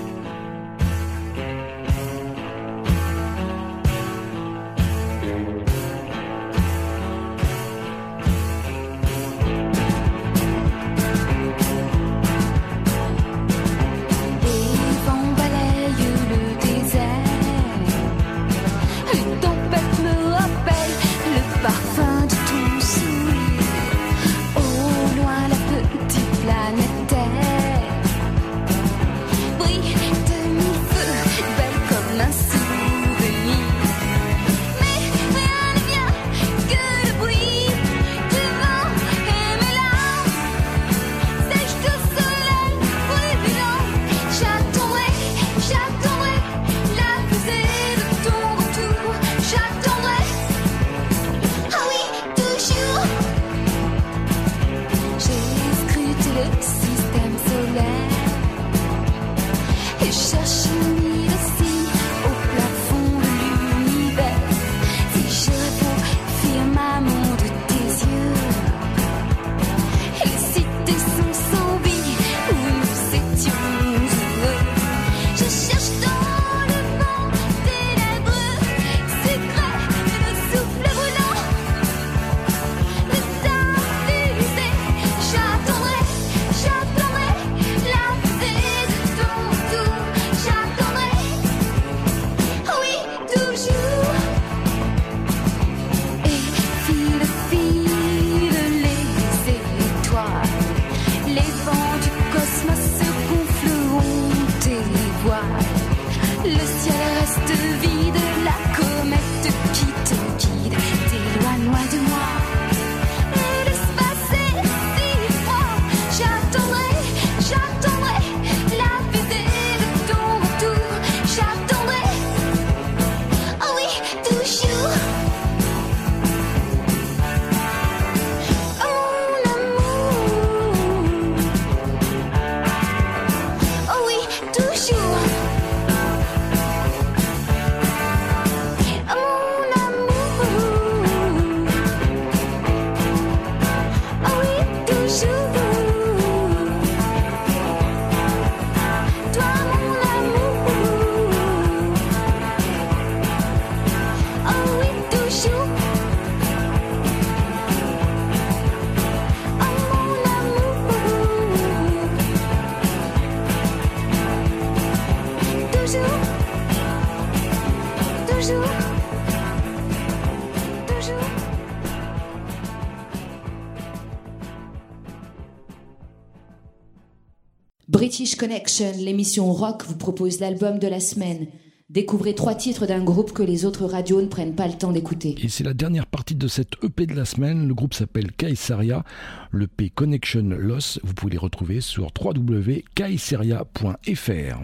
British Connection, l'émission rock, vous propose l'album de la semaine. Découvrez trois titres d'un groupe que les autres radios ne prennent pas le temps d'écouter. Et c'est la dernière partie de cette EP de la semaine. Le groupe s'appelle Kaisaria. Le P Connection Loss, vous pouvez les retrouver sur www.kaisaria.fr.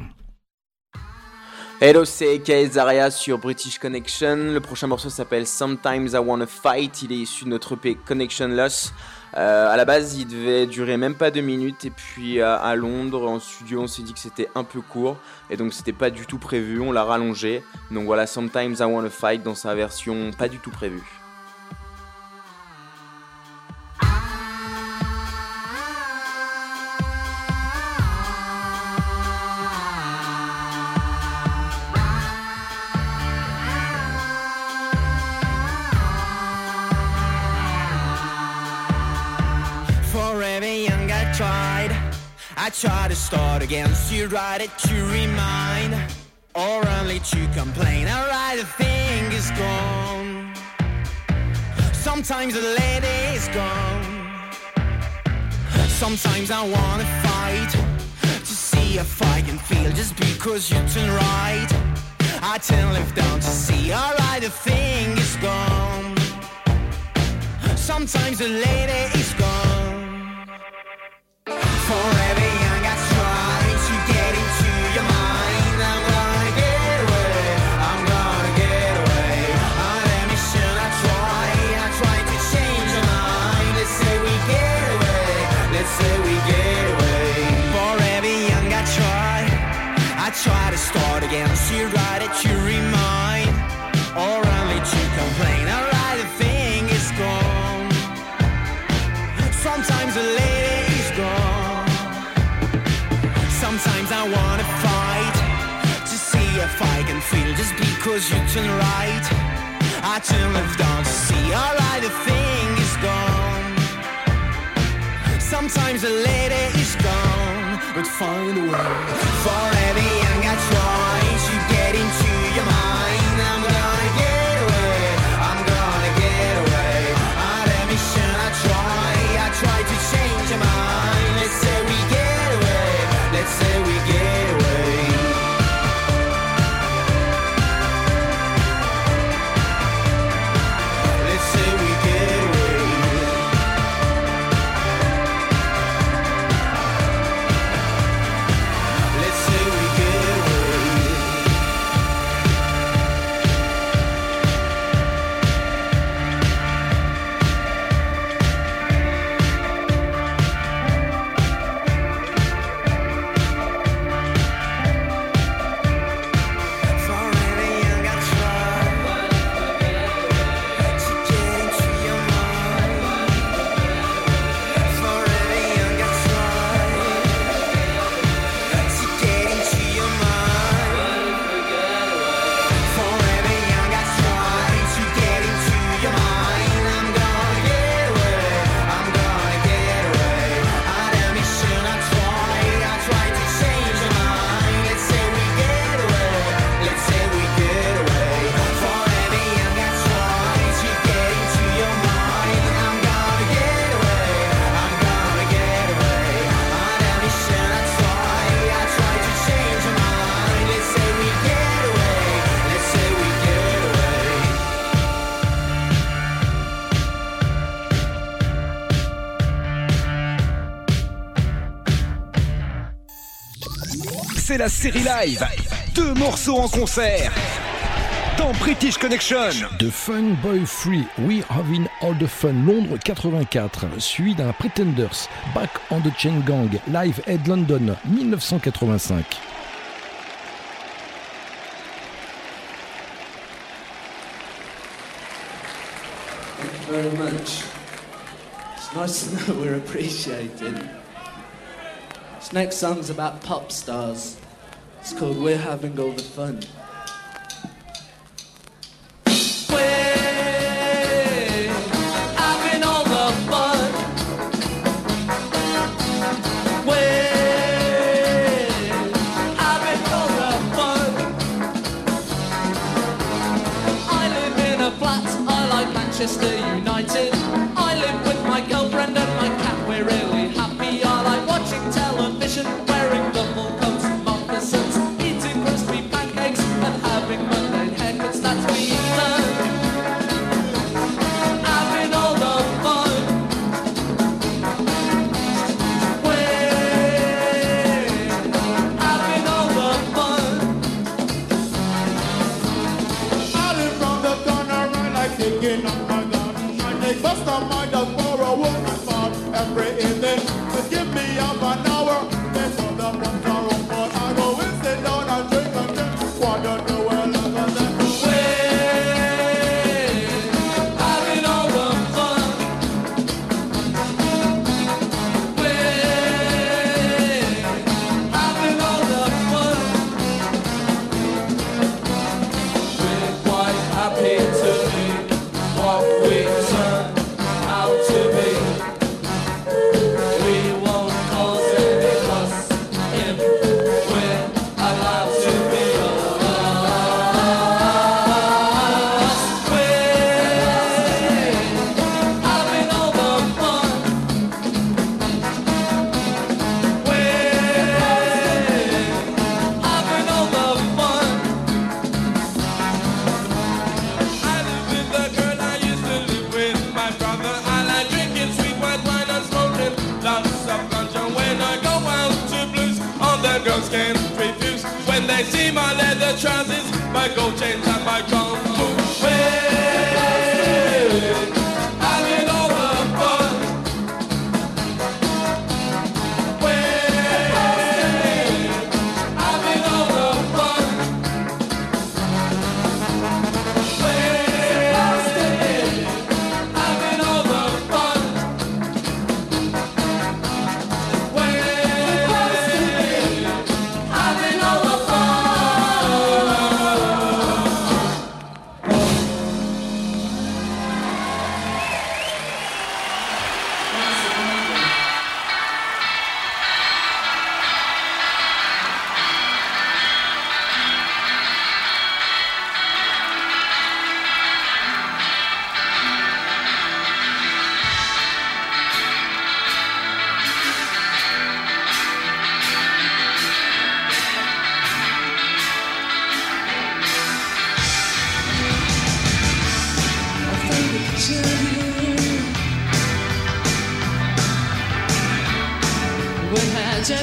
Hello, c'est Kaisaria sur British Connection. Le prochain morceau s'appelle Sometimes I Wanna Fight. Il est issu de notre EP Connection Loss. Euh, à la base, il devait durer même pas deux minutes, et puis à, à Londres, en studio, on s'est dit que c'était un peu court, et donc c'était pas du tout prévu, on l'a rallongé. Donc voilà, Sometimes I Wanna Fight dans sa version pas du tout prévue. I try to start again. So you write it to remind, or only to complain. Write the thing is gone. Sometimes the lady is gone. Sometimes I wanna fight to see if I can feel just because you turn right. I turn left down to see. Alright, the thing is gone. Sometimes the lady is gone. For you turn right. I turn left to see. Alright, the thing is gone. Sometimes the lady is gone, but find a way. For every C'est la série live. Deux morceaux en concert. Dans British Connection. The Fun Boy Free, We Having All the Fun, Londres 84, suivi d'un Pretenders, Back on the Chain Gang, Live Head London 1985. Thank you very much. It's nice to know we're appreciated. This next song's about pop stars. It's called We're Having All the Fun.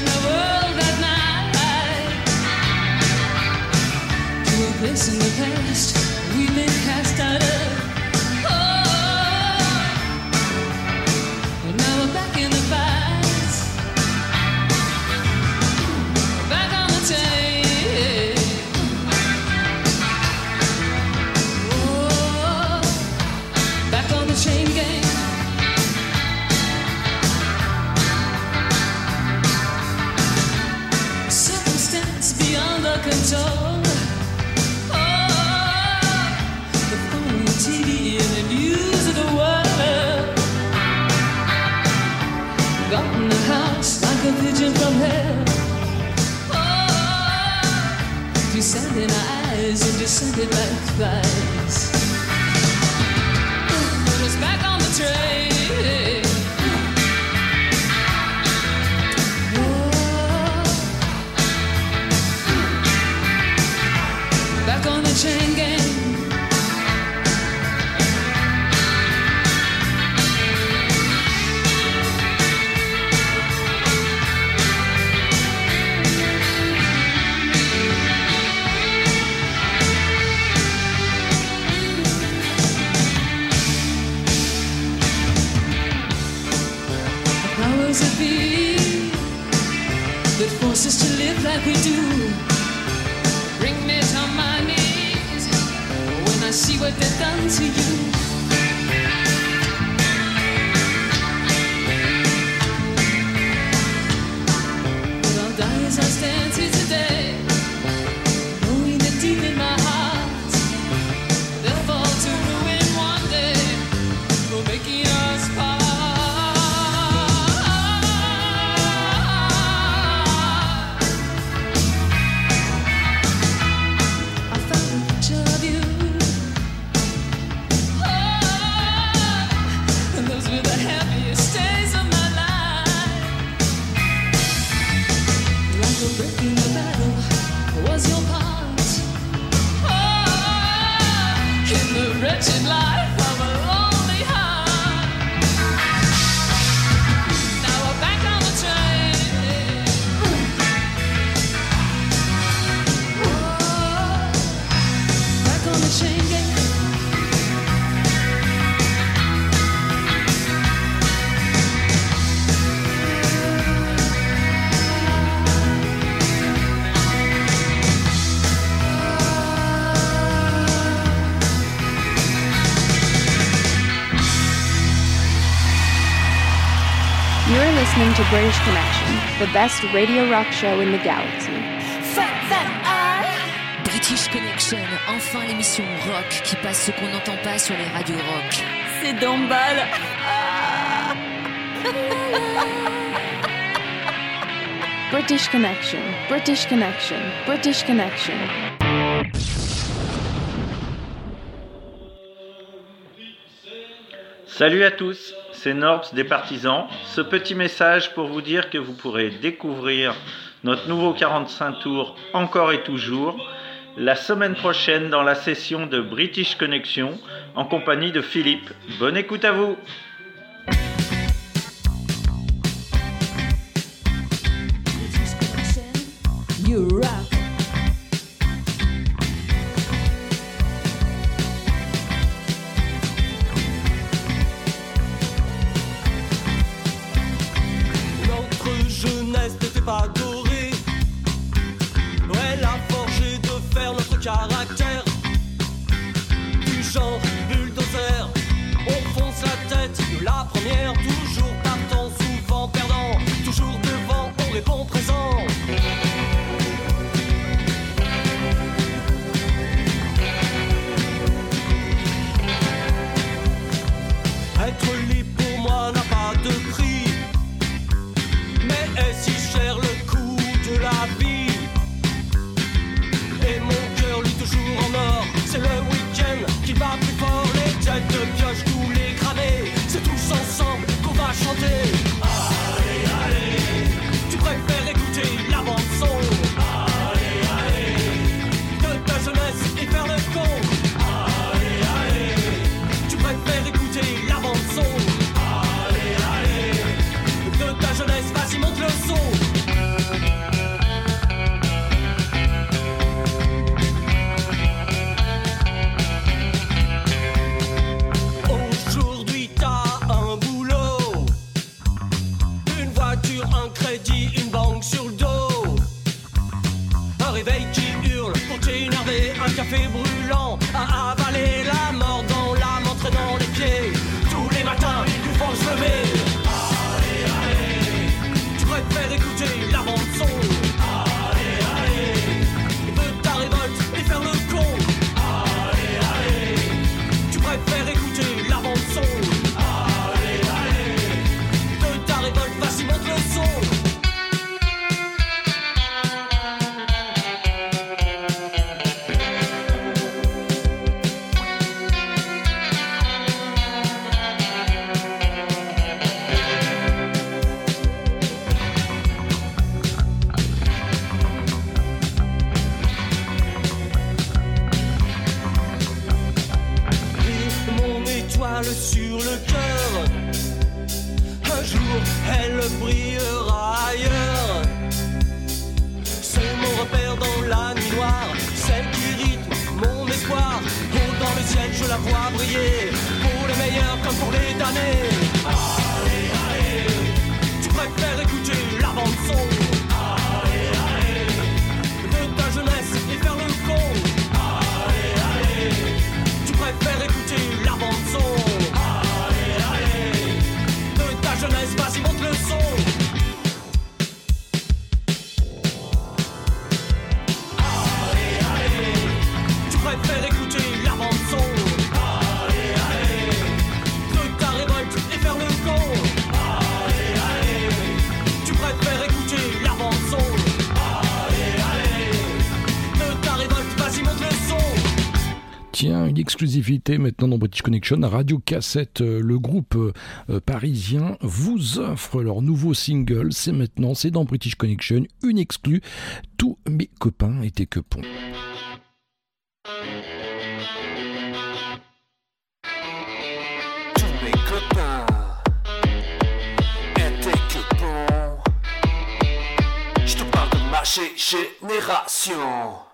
the world at night. To a place in the past, we've been cast out of. sand in eyes and descended like flies. Put us back on the train. could do. Bring me to my knees when I see what they've done to you. best radio rock show in the galaxy. British Connection, enfin l'émission rock qui passe ce qu'on n'entend pas sur les radios rock. C'est d'emballe. British Connection, British Connection, British Connection. Salut à tous c'est Norps des Partisans. Ce petit message pour vous dire que vous pourrez découvrir notre nouveau 45 tours encore et toujours la semaine prochaine dans la session de British Connection en compagnie de Philippe. Bonne écoute à vous! exclusivité maintenant dans British Connection, Radio Cassette, euh, le groupe euh, euh, parisien, vous offre leur nouveau single. C'est maintenant, c'est dans British Connection, une exclue. Tous mes copains étaient que pont. génération.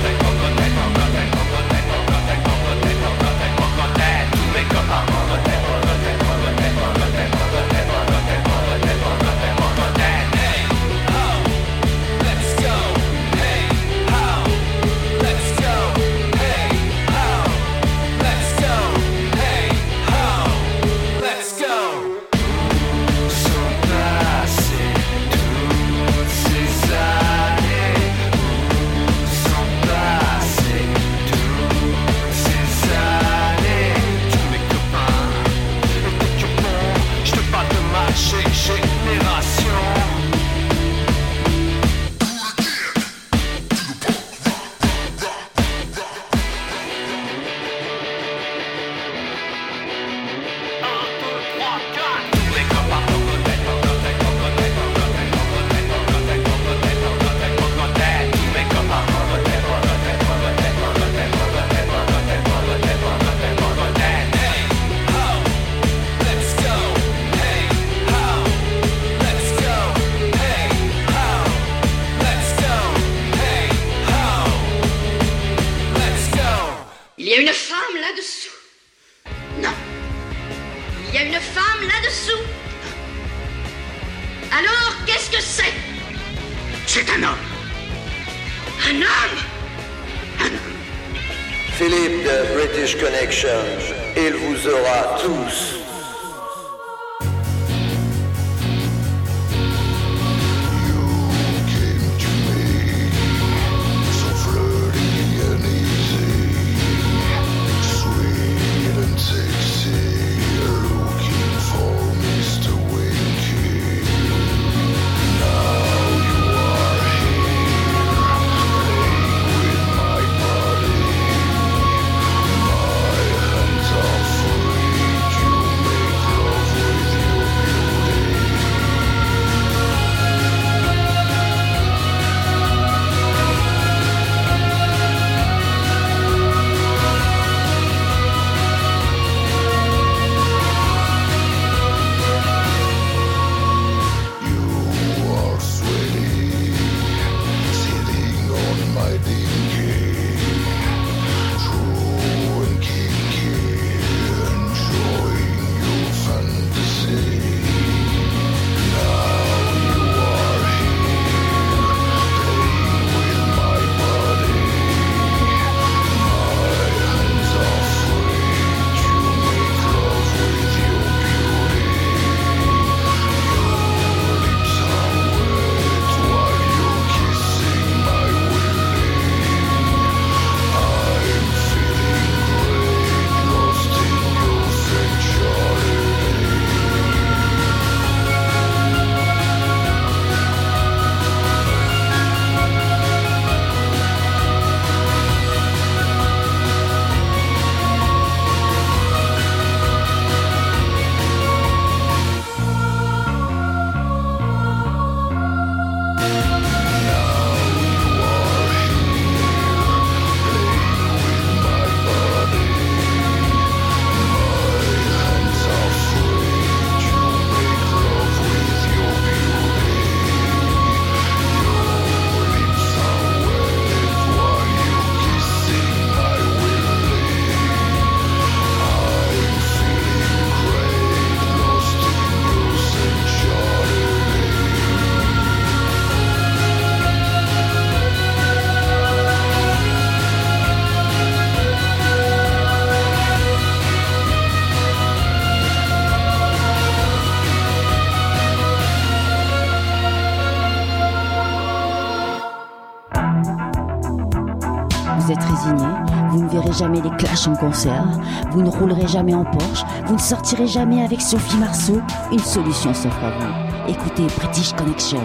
clashs en concert, vous ne roulerez jamais en Porsche, vous ne sortirez jamais avec Sophie Marceau. Une solution s'offre à vous. Écoutez British Connection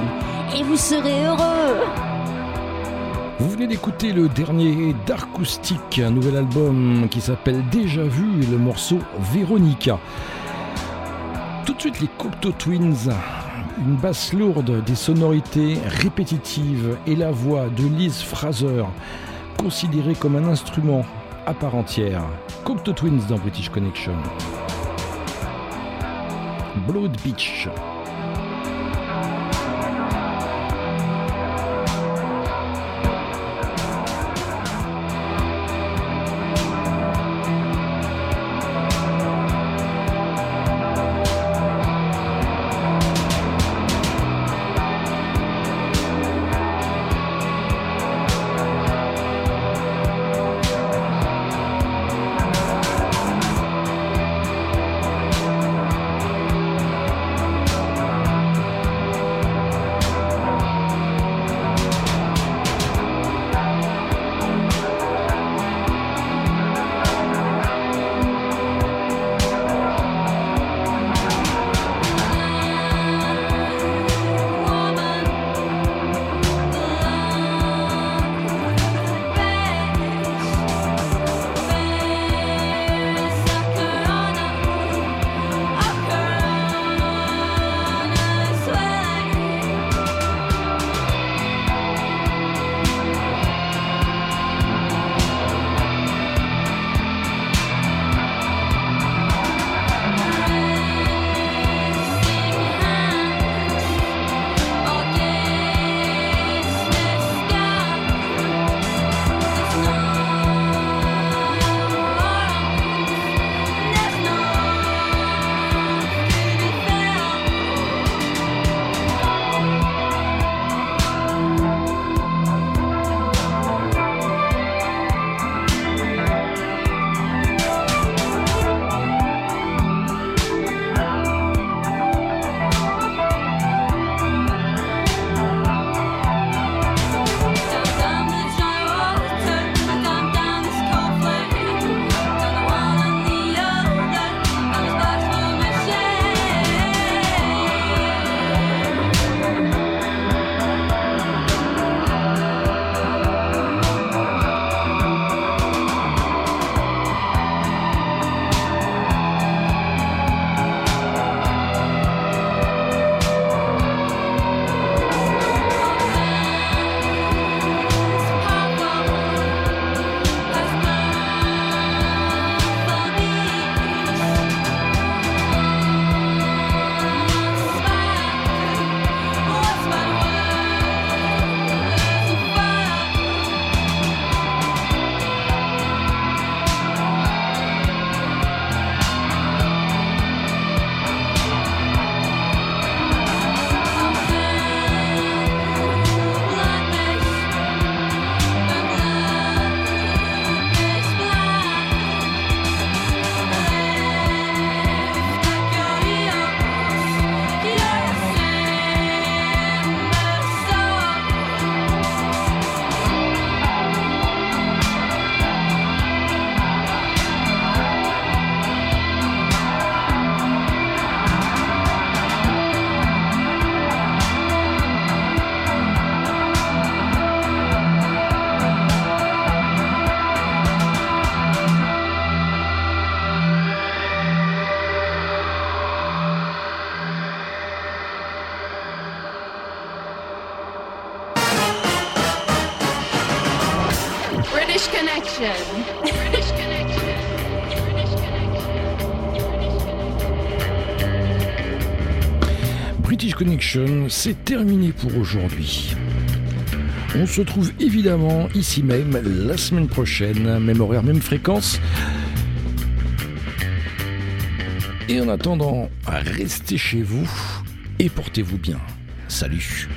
et vous serez heureux. Vous venez d'écouter le dernier d'Arcoustic, un nouvel album qui s'appelle Déjà Vu et le morceau Véronica. Tout de suite les Cocteau Twins, une basse lourde, des sonorités répétitives et la voix de Liz Fraser, considérée comme un instrument à part entière. Cocteau Twins dans British Connection. Blood Beach. c'est terminé pour aujourd'hui. On se trouve évidemment ici même la semaine prochaine, même horaire, même fréquence. Et en attendant, restez chez vous et portez-vous bien. Salut